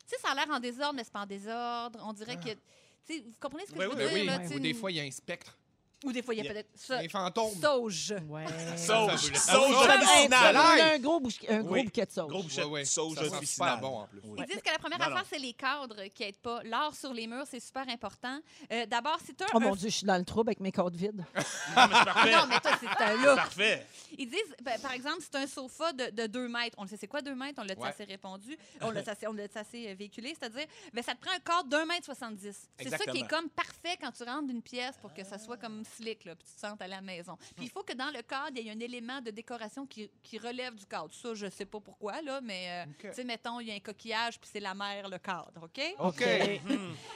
Tu sais, ça a l'air en désordre, mais c'est pas en désordre. On dirait que. Tu sais, vous comprenez ce que Oui, je veux oui, dire? Oui, là, des fois, il y a un spectre, Ou des fois, il y a peut-être. Ça, un fantôme. sauge. Ouais. [LAUGHS] Sauge, sauge l'air. un gros, un bouquet de sauge. Gros ouais. de sauge super bon, en plus. Ils disent que la première affaire, c'est les cadres qui n'aident pas. L'art sur les murs, c'est super important. Euh, D'abord, si tu as Oh un mon Dieu, je suis dans le trouble avec mes côtes vides. [LAUGHS] Non, mais c'est parfait. Non, mais toi, c'est un look. Parfait. Ils disent, ben, par exemple, c'est un sofa de 2 mètres. On le sait, c'est quoi 2 mètres? On l'a Ouais. assez répondu. On l'a assez, on l'a assez euh, véhiculé. C'est-à-dire, ben, ça te prend un cadre d'un mètre 70. C'est ça qui est comme parfait quand tu rentres d'une pièce pour que ça soit comme slick, là, puis tu te sentes à la maison. Puis il faut que dans le cadre, il y ait un élément de décoration qui, qui relève du cadre. Ça, je sais pas pourquoi, là, mais, euh, OK. tu sais, mettons, il y a un coquillage, puis c'est la mer, le cadre, OK? OK. [LAUGHS]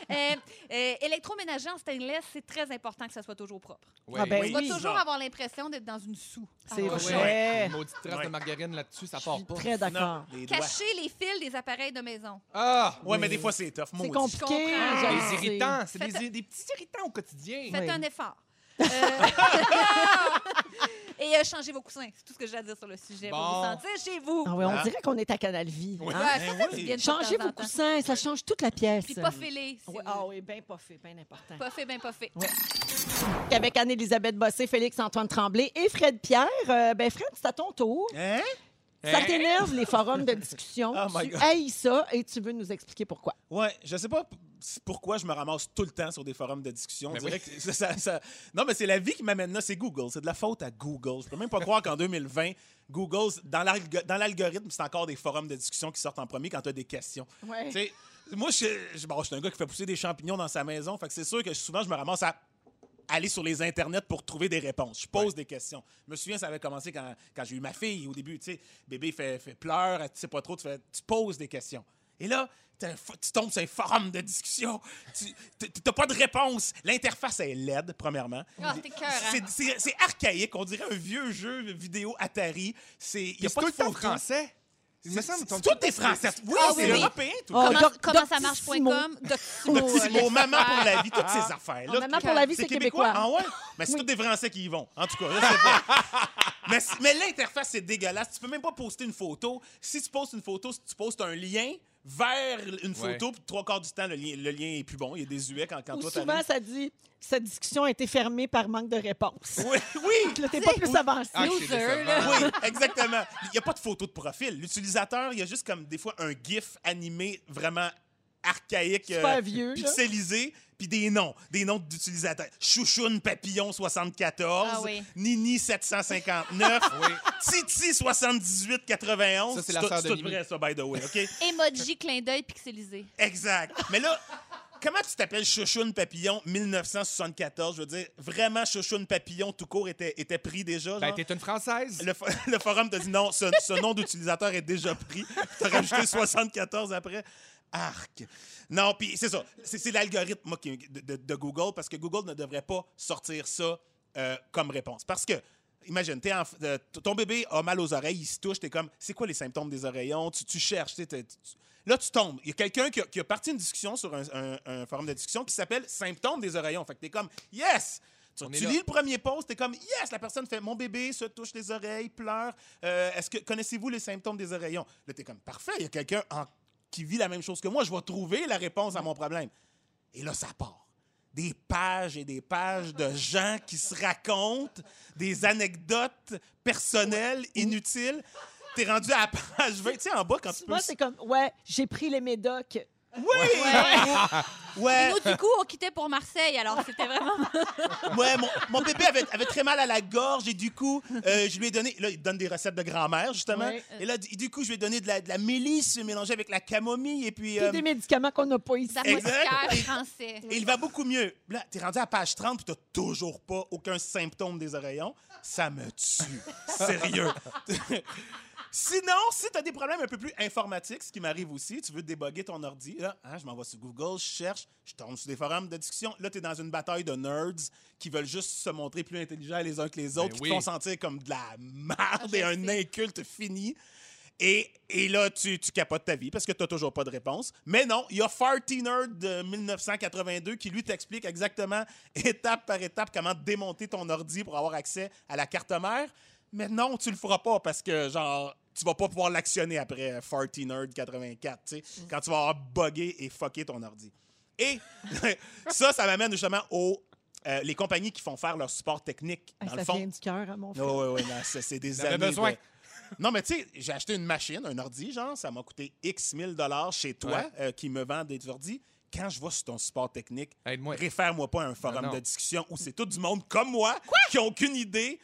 Euh, euh, électroménager en stainless, c'est très important que ça soit toujours propre. Ouais. Ah ben Tu vas oui. toujours ça. avoir l'impression d'être dans une soue. C'est Ah, vrai. ouais. Une maudite trace Ouais. de margarine là-dessus, ça part suis pas. très d'accord. Cacher les fils des appareils de maison. Ah! Ouais, mais des fois, c'est tough. C'est compliqué. Des sais. irritants, c'est Faites- des, des petits irritants au quotidien. Faites Oui. un effort. Euh, [LAUGHS] Et euh, changez vos coussins. C'est tout ce que j'ai à dire sur le sujet. Pour Bon. vous sentir chez vous. Ah oui, on Ah. dirait qu'on est à Canal Vie. Oui. hein? Ouais, ça, Ben ça oui. Changez vos coussins, ça change toute la pièce. Puis pas fêlé. si Oui, vous- ah oui, bien pas fait, bien important. Pas fait, bien pas fait. Avec Anne-Élisabeth Bossé, Félix-Antoine Tremblay et Fred Pierre. Euh, ben Fred, c'est à ton tour. Hein? Ça t'énerve, les forums de discussion. Oh tu haïs ça et tu veux nous expliquer pourquoi. Ouais, je sais pas pourquoi je me ramasse tout le temps sur des forums de discussion. On Ben que ça, ça- ça- Non, mais c'est la vie qui m'amène là, c'est Google. C'est de la faute à Google. Je peux même pas croire qu'en 2020, Google, dans l'algo- dans l'algorithme, c'est encore des forums de discussion qui sortent en premier quand tu as des questions. Ouais. Tu sais, moi, je, je- bon, je suis un gars qui fait pousser des champignons dans sa maison. Fait que c'est sûr que souvent, je me ramasse à aller sur les internets pour trouver des réponses. Je pose des questions. Je me souviens, ça avait commencé quand, quand j'ai eu ma fille au début. Tu sais, bébé fait, fait pleur, tu sais pas trop, tu, fais- tu poses des questions. Et là, tu tombes sur un forum de discussion. Tu n'as pas de réponse. L'interface est laide, premièrement. Ah, c'est cœur? C'est- C'est c'est archaïque. On dirait un vieux jeu vidéo Atari. C'est- Il y a c'est pas tout de photo. français. Il me C'est- semble c'est- ton- Tout est français. Oui, Ah, c'est oui, européen. Tout. Oh, Comment, comment ça marche.com? Doctissimo. Maman pour la vie, toutes ces affaires-là. Oh, maman pour la vie, c'est québécois. Ah ouais? Mais c'est tous des Français qui y vont. En tout cas, sais pas. [LAUGHS] mais mais l'interface, c'est dégueulasse. Tu peux même pas poster une photo. Si tu postes une photo, si tu postes un lien vers une photo, puis trois quarts du temps, le lien, le lien est plus bon. Il est désuet quand, quand Ou toi, souvent, ça dit cette discussion a été fermée par manque de réponse. Oui, oui! [LAUGHS] Là, t'es pas plus avancé. Ah, Loser, là. Oui, [LAUGHS] exactement. Il n'y a pas de photo de profil. L'utilisateur, il y a juste comme des fois un GIF animé vraiment archaïque, Super vieux, là. Puis des noms, des noms d'utilisateurs. Chouchoune Papillon 74, Ah oui. Nini 759, [LAUGHS] Oui. Titi 7891. Ça, c'est la tout- sœur de Mimi. ça, by the way, OK? [LAUGHS] Emoji clin d'œil pixelisé. Exact. Mais là, comment tu t'appelles Chouchoune Papillon 1974? Je veux dire, vraiment, Chouchoune Papillon tout court était, était pris déjà? Ben, genre? t'es une Française. Le, fo- [LAUGHS] le forum te dit non, ce, ce nom d'utilisateur est déjà pris. Tu as rajouté 74 après. Arc. Non, puis c'est ça. C'est l'algorithme de, de- de Google parce que Google ne devrait pas sortir ça euh, comme réponse. Parce que, imagine, t'es en- euh, t- ton bébé a mal aux oreilles, il se touche, t'es comme, c'est quoi les symptômes des oreillons? Tu, tu cherches, tu- Là, tu tombes. Il y a quelqu'un qui, a- qui a parti une discussion sur un, un- un forum de discussion qui s'appelle Symptômes des oreillons. Fait que t'es comme, yes! Tu, lis le premier post, t'es comme, yes! La personne fait, mon bébé se touche les oreilles, pleure. Euh, Est-ce que connaissez-vous les symptômes des oreillons? Là, t'es comme, parfait, il y a quelqu'un en- qui vit la même chose que moi. Je vais trouver la réponse à mon problème. Et là, ça part. Des pages et des pages de [LAUGHS] gens qui se racontent des anecdotes personnelles inutiles. T'es rendu à la page 20, tu sais, en bas, quand tu peux... Moi, c'est comme, ouais, j'ai pris les médocs. Oui! Et Ouais! nous, du coup, on quittait pour Marseille, alors c'était vraiment. [LAUGHS] Ouais, mon, mon bébé avait, avait très mal à la gorge et du coup, euh, je lui ai donné. Là, il donne des recettes de grand-mère, justement. Ouais. Et là, du du coup, je lui ai donné de la, de la mélisse mélangée avec la camomille et puis. Euh, des médicaments qu'on n'a pas ici. Apothicaire français. et il va beaucoup mieux. Là, t'es rendu à page 30 puis t'as toujours pas aucun symptôme des oreillons. Ça me tue. Sérieux. [LAUGHS] Sinon, si tu as des problèmes un peu plus informatiques, ce qui m'arrive aussi, tu veux déboguer ton ordi, là, hein, je m'en vais sur Google, je cherche, je tombe sur des forums de discussion. Là, tu es dans une bataille de nerds qui veulent juste se montrer plus intelligents les uns que les autres, Ben qui oui. te font sentir comme de la merde et un sais. inculte fini. Et, et là, tu, tu capotes ta vie parce que tu n'as toujours pas de réponse. Mais non, il y a Farty Nerd de 1982 qui lui t'explique exactement, étape par étape, comment démonter ton ordi pour avoir accès à la carte mère. Mais non, tu le feras pas parce que, genre, tu vas pas pouvoir l'actionner après Farty Nerd 84, tu sais, quand tu vas avoir buggé et fucké ton ordi. Et [LAUGHS] ça, ça m'amène justement aux euh, les compagnies qui font faire leur support technique. Dans ça le fond, vient du cœur à mon frère. oui, oui, oui. C'est c'est des années. besoin. de- [LAUGHS] Non, mais tu sais, j'ai acheté une machine, un ordi, genre, ça m'a coûté X 1000 chez toi, Ouais. euh, qui me vend des ordis. Quand je vois sur ton support technique, Aide-moi. réfère-moi pas à un forum Non, non. de discussion où c'est tout du monde comme moi qui ont aucune idée.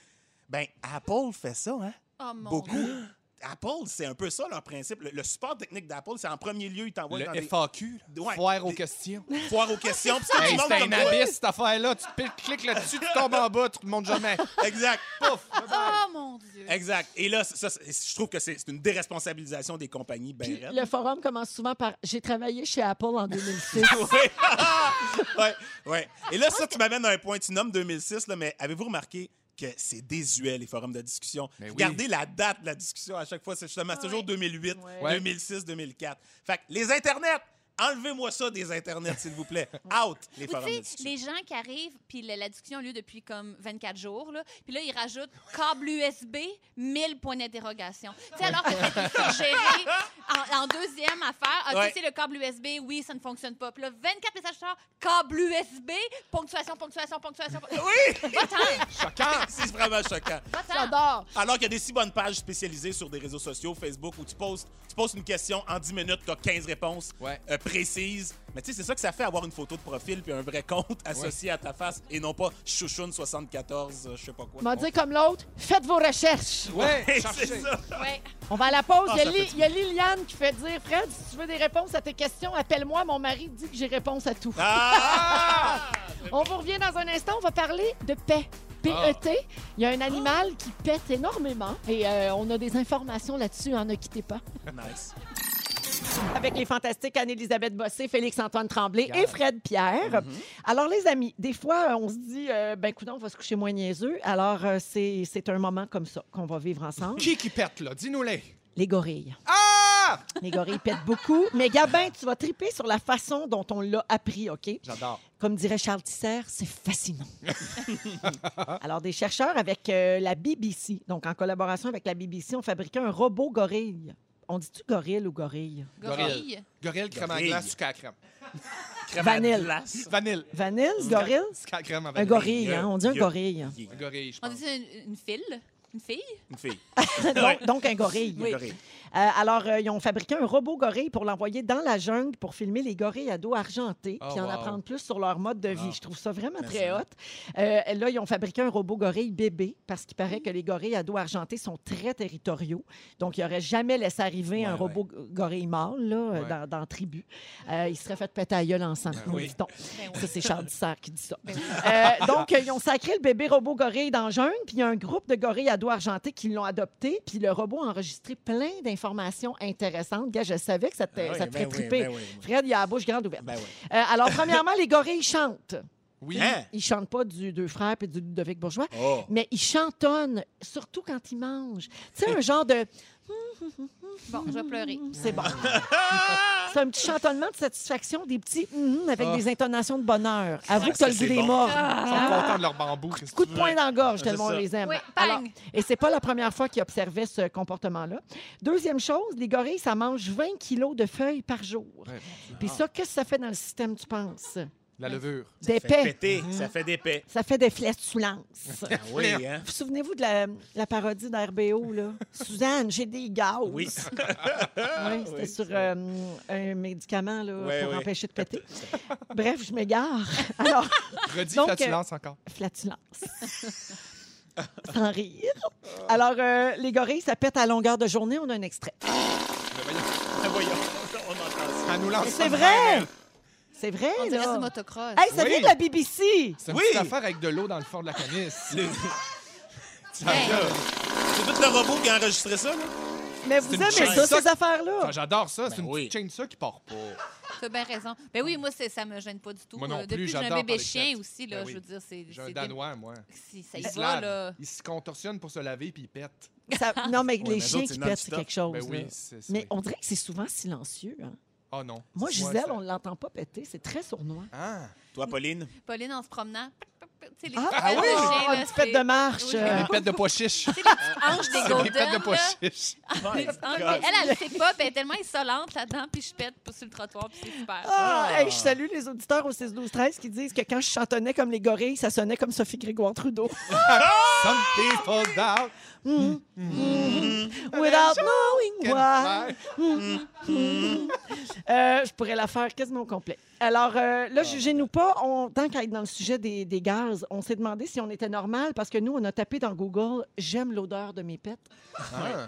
Ben, Apple fait ça, hein? Oh mon Beaucoup. Dieu. Apple, c'est un peu ça leur principe. Le, le support technique d'Apple, c'est en premier lieu, ils t'envoient dans Le des FAQ, Ouais. foire aux Des- questions. [LAUGHS] foires aux questions. c'est Hey, un comme abysse, cette affaire-là. Tu cliques là-dessus, tu tombes en bas, tu te montes jamais. Exact. Pouf! Oh mon Dieu. Exact. Et là, ça, ça, je trouve que c'est une déresponsabilisation des compagnies Puis raides. le forum commence souvent par J'ai travaillé chez Apple en 2006. [LAUGHS] Oui. [LAUGHS] ouais, ouais. Et là, ça, tu m'amènes à un point. Tu nommes 2006, là, mais avez-vous remarqué que c'est désuet, les forums de discussion? Mais oui. Regardez la date de la discussion à chaque fois. C'est justement c'est toujours Ouais. 2008, Ouais. 2006, 2004. Fait que les Internets, enlevez-moi ça des Internets, s'il vous plaît. Out, les Ou forums de tu sais, discussion. les gens qui arrivent, puis la, la discussion a lieu depuis comme 24 jours, là, puis là, ils rajoutent câble USB, 1000 points d'interrogation. Tu sais, alors que c'était suggéré en, en deuxième affaire, ah, Ouais. tu sais, le câble USB, oui, ça ne fonctionne pas. Puis là, 24 messages tard, câble USB, ponctuation, ponctuation, ponctuation. Oui! Choquant! c'est vraiment choquant. J'adore. Alors qu'il y a des si bonnes pages spécialisées sur des réseaux sociaux, Facebook, où tu poses, tu poses une question, en 10 minutes, tu as 15 réponses Ouais. euh, précises. Mais tu sais, c'est ça que ça fait avoir une photo de profil puis un vrai compte [LAUGHS] associé à ta face et non pas chouchoune74, euh, je sais pas quoi. On va dire comme l'autre, faites vos recherches. Ouais, Hey, cherchez. c'est ça. Ouais. On va à la pause. Ah, il, y a ça Li- fait du il y a Liliane qui fait dire Fred, si tu veux des réponses à tes questions, appelle-moi. Mon mari dit que j'ai réponse à tout. Ah! [LAUGHS] On vous revient dans un instant. On va parler de paix. P-E-T. Il y a un animal qui pète énormément et euh, on a des informations là-dessus. hein, ne quittez pas. Nice. Avec les fantastiques Anne-Élisabeth Bossé, Félix-Antoine Tremblay et Fred Pierre. Alors, les amis, des fois, on se dit, euh, ben, écoute, on va se coucher moins niaiseux. Alors, euh, c'est c'est un moment comme ça qu'on va vivre ensemble. Qui qui pète, là? Dis-nous-les. Les gorilles. Ah! Les gorilles pètent beaucoup. Mais Gabin, tu vas triper sur la façon dont on l'a appris, OK? J'adore. Comme dirait Charles Tisser, c'est fascinant. [LAUGHS] Alors, des chercheurs avec euh, la BBC, donc en collaboration avec la BBC, ont fabriqué un robot gorille. On dit-tu gorille ou gorille? Gorille. Gorille, crème à Gorille. glace, sucre à crème. [LAUGHS] Crème à Vanille. glace. Vanille. Vanille, gorille? Sucre à crème à Un vanille. gorille, hein? On dit un gorille. Un gorille, je On pense. dit une, une file? Une fille? Une fille. [LAUGHS] donc, donc un gorille. Euh, alors, euh, ils ont fabriqué un robot gorille pour l'envoyer dans la jungle pour filmer les gorilles à dos argenté Oh, puis en wow. apprendre plus sur leur mode de vie. Ah. Je trouve ça vraiment très hot. Euh, là, ils ont fabriqué un robot gorille bébé parce qu'il paraît que les gorilles à dos argenté sont très territoriaux. Donc, ils n'auraient jamais laissé arriver Ouais, un ouais. robot gorille mâle là, Ouais. dans, dans la tribu. Euh, ils se seraient fait péter à gueule ensemble. Ben oui. dit-on. Ben oui. Ça, c'est Charles Dissert qui dit ça. Ben oui. Euh, donc, ils ont sacré le bébé robot gorille dans la jungle, puis il y a un groupe de gorilles à argenté qui l'ont adopté, puis le robot a enregistré plein d'informations intéressantes. Gars, je savais que ça te, Ah oui, ça te ben ferait oui, triper. ben oui. Fred, il a la bouche grande ouverte. Ben. Euh, alors, premièrement, les gorilles chantent. Oui. Hein? Ils chantent pas du Deux Frères et du Ludovic Bourgeois, Oh. mais ils chantonnent, surtout quand ils mangent. Tu sais, un genre de... Bon, je vais pleurer. C'est bon. [LAUGHS] C'est un petit chantonnement de satisfaction, des petits hum avec Ah. des intonations de bonheur. Avoue que ça, tu as le goût des morts. Ils sont Hein? contents de leur bambou. qu'est-ce que Coup tu de veux? poing dans la gorge, C'est tellement on ça. les aime. Oui, Alors, bang! et c'est pas la première fois qu'ils observaient ce comportement-là. Deuxième chose, les gorilles, ça mange 20 kilos de feuilles par jour. Ouais, Puis ça, qu'est-ce que ça fait dans le système, tu penses? La levure. Ça fait péter, ça fait des paix. Ça fait des flatulences. [LAUGHS] Ah oui, hein? Vous souvenez-vous de la, la parodie d'RBO, là? Suzanne, j'ai des gaz. Oui. [LAUGHS] Oui, c'était Oui, sur euh, un médicament là, pour empêcher de péter. [LAUGHS] Bref, je m'égare. Alors, Redis Donc, flatulence encore. flatulence. Sans rire. Alors, euh, les gorilles, ça pète à longueur de journée. On a un extrait. Voyons, Ah, Voyons, on entend ça. Nous lance c'est vrai! C'est vrai, On dirait là. du motocross. Hey, ça Oui. vient de la BBC! C'est une Oui. petite affaire avec de l'eau dans le fond de la canisse. [LAUGHS] Ça Hey. C'est tout le robot qui a enregistré ça, là? Mais vous C'est une aimez ça, ces affaires-là? J'adore ça. C'est Ben une oui. petite chaîne ça qui part pas. Tu as bien raison. Ben oui, moi, c'est- ça me gêne pas du tout. Moi non Euh, plus, Depuis que j'ai un j'adore bébé parler de chien aussi, là, Ben oui. je veux dire, c'est... J'ai un c'est Danois, moi. Si, ça y Il se va, lave. là. Il se contorsionne pour se laver puis il pète. Ça- non, mais les mais chiens autres, qui c'est pètent, c'est non-stop. quelque chose. Ben oui, c'est Mais c'est- on dirait que c'est souvent silencieux. hein. Oh non. Moi, Gisèle, on ne l'entend pas péter. C'est très sournois. Ah! Toi, Pauline? Pauline, en se promenant, les Ah, petites ah oui! Oh, là, une pète c'est- de marche. Oui. Des pètes de pois chiches. Tu sais, les petites hanches des [LAUGHS] C'est des pètes de pois chiches. [LAUGHS] Ah. Elle, elle le sait pas, puis elle est tellement insolente là-dedans, puis je pète pas sur le trottoir, puis c'est super. Ah, Ah. hey, je salue les auditeurs au 6 12 13 qui disent que quand je chantonnais comme les gorilles, ça sonnait comme Sophie Grégoire Trudeau. [LAUGHS] Some people doubt. Mm, mm, Without knowing why. Euh, je pourrais la faire quasiment au complet. Alors euh, là, jugez-nous pas. On, tant qu'à être dans le sujet des, des on s'est demandé si on était normal parce que nous, on a tapé dans Google « J'aime l'odeur de mes pets Ah.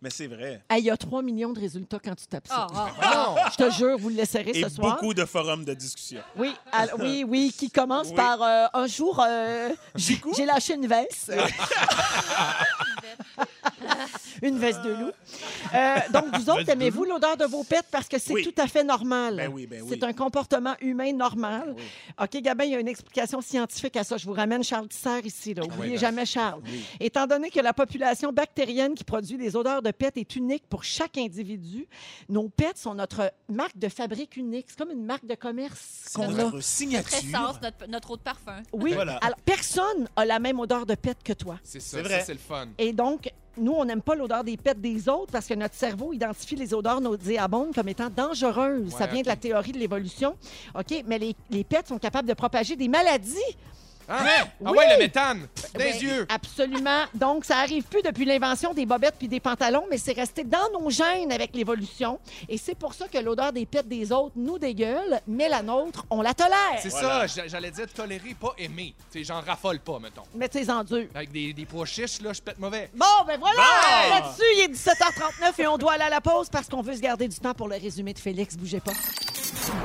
Mais c'est vrai. Hey, Il y a 3 millions de résultats quand tu tapes ça. Ah, ah. Non! Je te jure, vous le laisserez Et ce soir. beaucoup de forums de discussion. Oui, oui, oui, qui commence Oui. par euh, un jour, euh, j'ai j'ai lâché une veste. [LAUGHS] [LAUGHS] une veste de loup. Euh, donc, vous autres, aimez-vous l'odeur de vos pets parce que c'est Oui. tout à fait normal? Ben oui, ben oui. C'est un comportement humain normal. Oui. OK, Gabin, il y a une explication scientifique à ça. Je vous ramène Charles Tisser ici. Là. Oubliez ben. jamais Charles. Oui. Étant donné que la population bactérienne qui produit les odeurs de pets est unique pour chaque individu, nos pets sont notre marque de fabrique unique. C'est comme une marque de commerce C'est qu'on a. notre signature. notre, notre eau de parfum. Oui, Voilà. alors personne a la même odeur de pet que toi. C'est ça, C'est vrai. ça, c'est le fun. Et donc, nous, on n'aime pas l'odeur des pets des autres parce que notre cerveau identifie les odeurs nauséabondes comme étant dangereuses. ça vient de la théorie de l'évolution. OK, mais les, les pets sont capables de propager des maladies. Hein? Ah Oui. ouais, le méthane! Des Ben, yeux! Absolument. Donc, ça arrive plus depuis l'invention des bobettes puis des pantalons, mais c'est resté dans nos gènes avec l'évolution. Et c'est pour ça que l'odeur des pets des autres nous dégueule, mais la nôtre, on la tolère. C'est Voilà. ça, j'a- j'allais dire tolérer, pas aimer. Tu sais, j'en raffole pas, mettons. Mettez-en dur. Avec des, des pois chiches, là, je pète mauvais. Bon, ben voilà! Bon! Là-dessus, il est 17h39 et on doit aller à la pause parce qu'on veut se garder du temps pour le résumé de Félix. Bougez pas.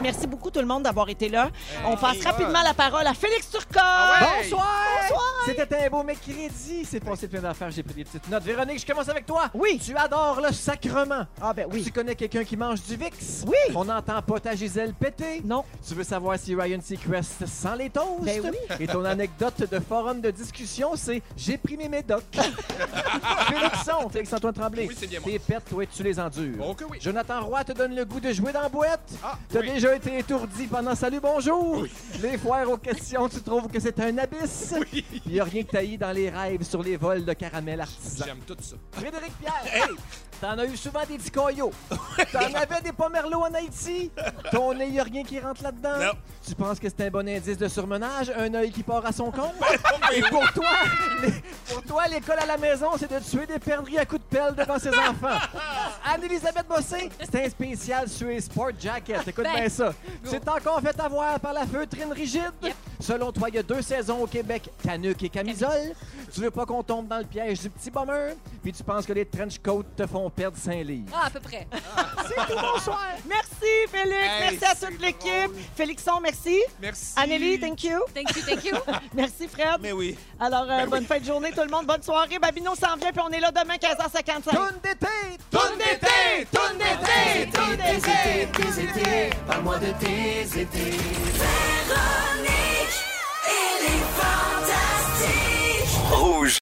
Merci beaucoup tout le monde d'avoir été là. on passe rapidement la parole à Félix Turcotte. Ah ouais? Bonsoir! Bonsoir! C'était un beau mercredi. C'est passé plein d'affaires. J'ai pris des petites notes. Véronique, je commence avec toi. Oui. Tu adores le sacrement. Ah ben oui. Tu connais quelqu'un qui mange du VIX? Oui. On n'entend pas ta Gisèle péter? Non. Tu veux savoir si Ryan Seacrest sent les toasts? Ben oui. Et ton anecdote de forum de discussion, c'est j'ai pris mes médocs. [LAUGHS] Félixon, Félix-Antoine Tremblay. Oui, c'est bien moi. Tes pets, toi, tu les endures. Oh que oui. Jonathan Roy te donne le goût de jouer dans la boîte. Ah, oui. Déjà été étourdi pendant Salut Bonjour. Les foires aux questions, tu trouves que c'est un abysse? Oui. Il n'y a rien que taillis dans les rêves sur les vols de caramel artisan. J'aime tout ça. Frédéric Pierre, t'en as eu souvent des petits coyots. T'en avais des pomerlots en Haïti. Ton nez, y a rien qui rentre là-dedans. Non. Tu penses que c'est un bon indice de surmenage, un œil qui part à son compte? Et pour toi, les- pour toi, l'école à la maison, c'est de tuer des perdrix à coups de pelle devant ses [LAUGHS] enfants. Anne-Elisabeth Bossé, c'est un spécial sur les Sport Jacket. Écoute Ben, bien ça. C'est encore fait avoir par la feutrine rigide. Yep. Selon toi, il y a deux saisons au Québec, canuc et camisole. Tu veux pas qu'on tombe dans le piège du petit bomber, puis tu penses que les trench coats te font perdre 5 livres. Ah, à peu près. C'est tout, bonsoir! Merci Félix, Hey, merci à toute l'équipe. Félixon, merci. Merci. Anneli, thank you. Thank you, thank you. [LAUGHS] Merci Fred. Mais oui. Alors, euh, bonne fin de journée tout le monde, bonne soirée. Babino s'en vient puis on est là demain 15h55. Tourne d'été! Tourne d'été, tourne d'été, tourne d'été. Parle-moi de tes étés. Véronique, elle est fantastique. Rouge.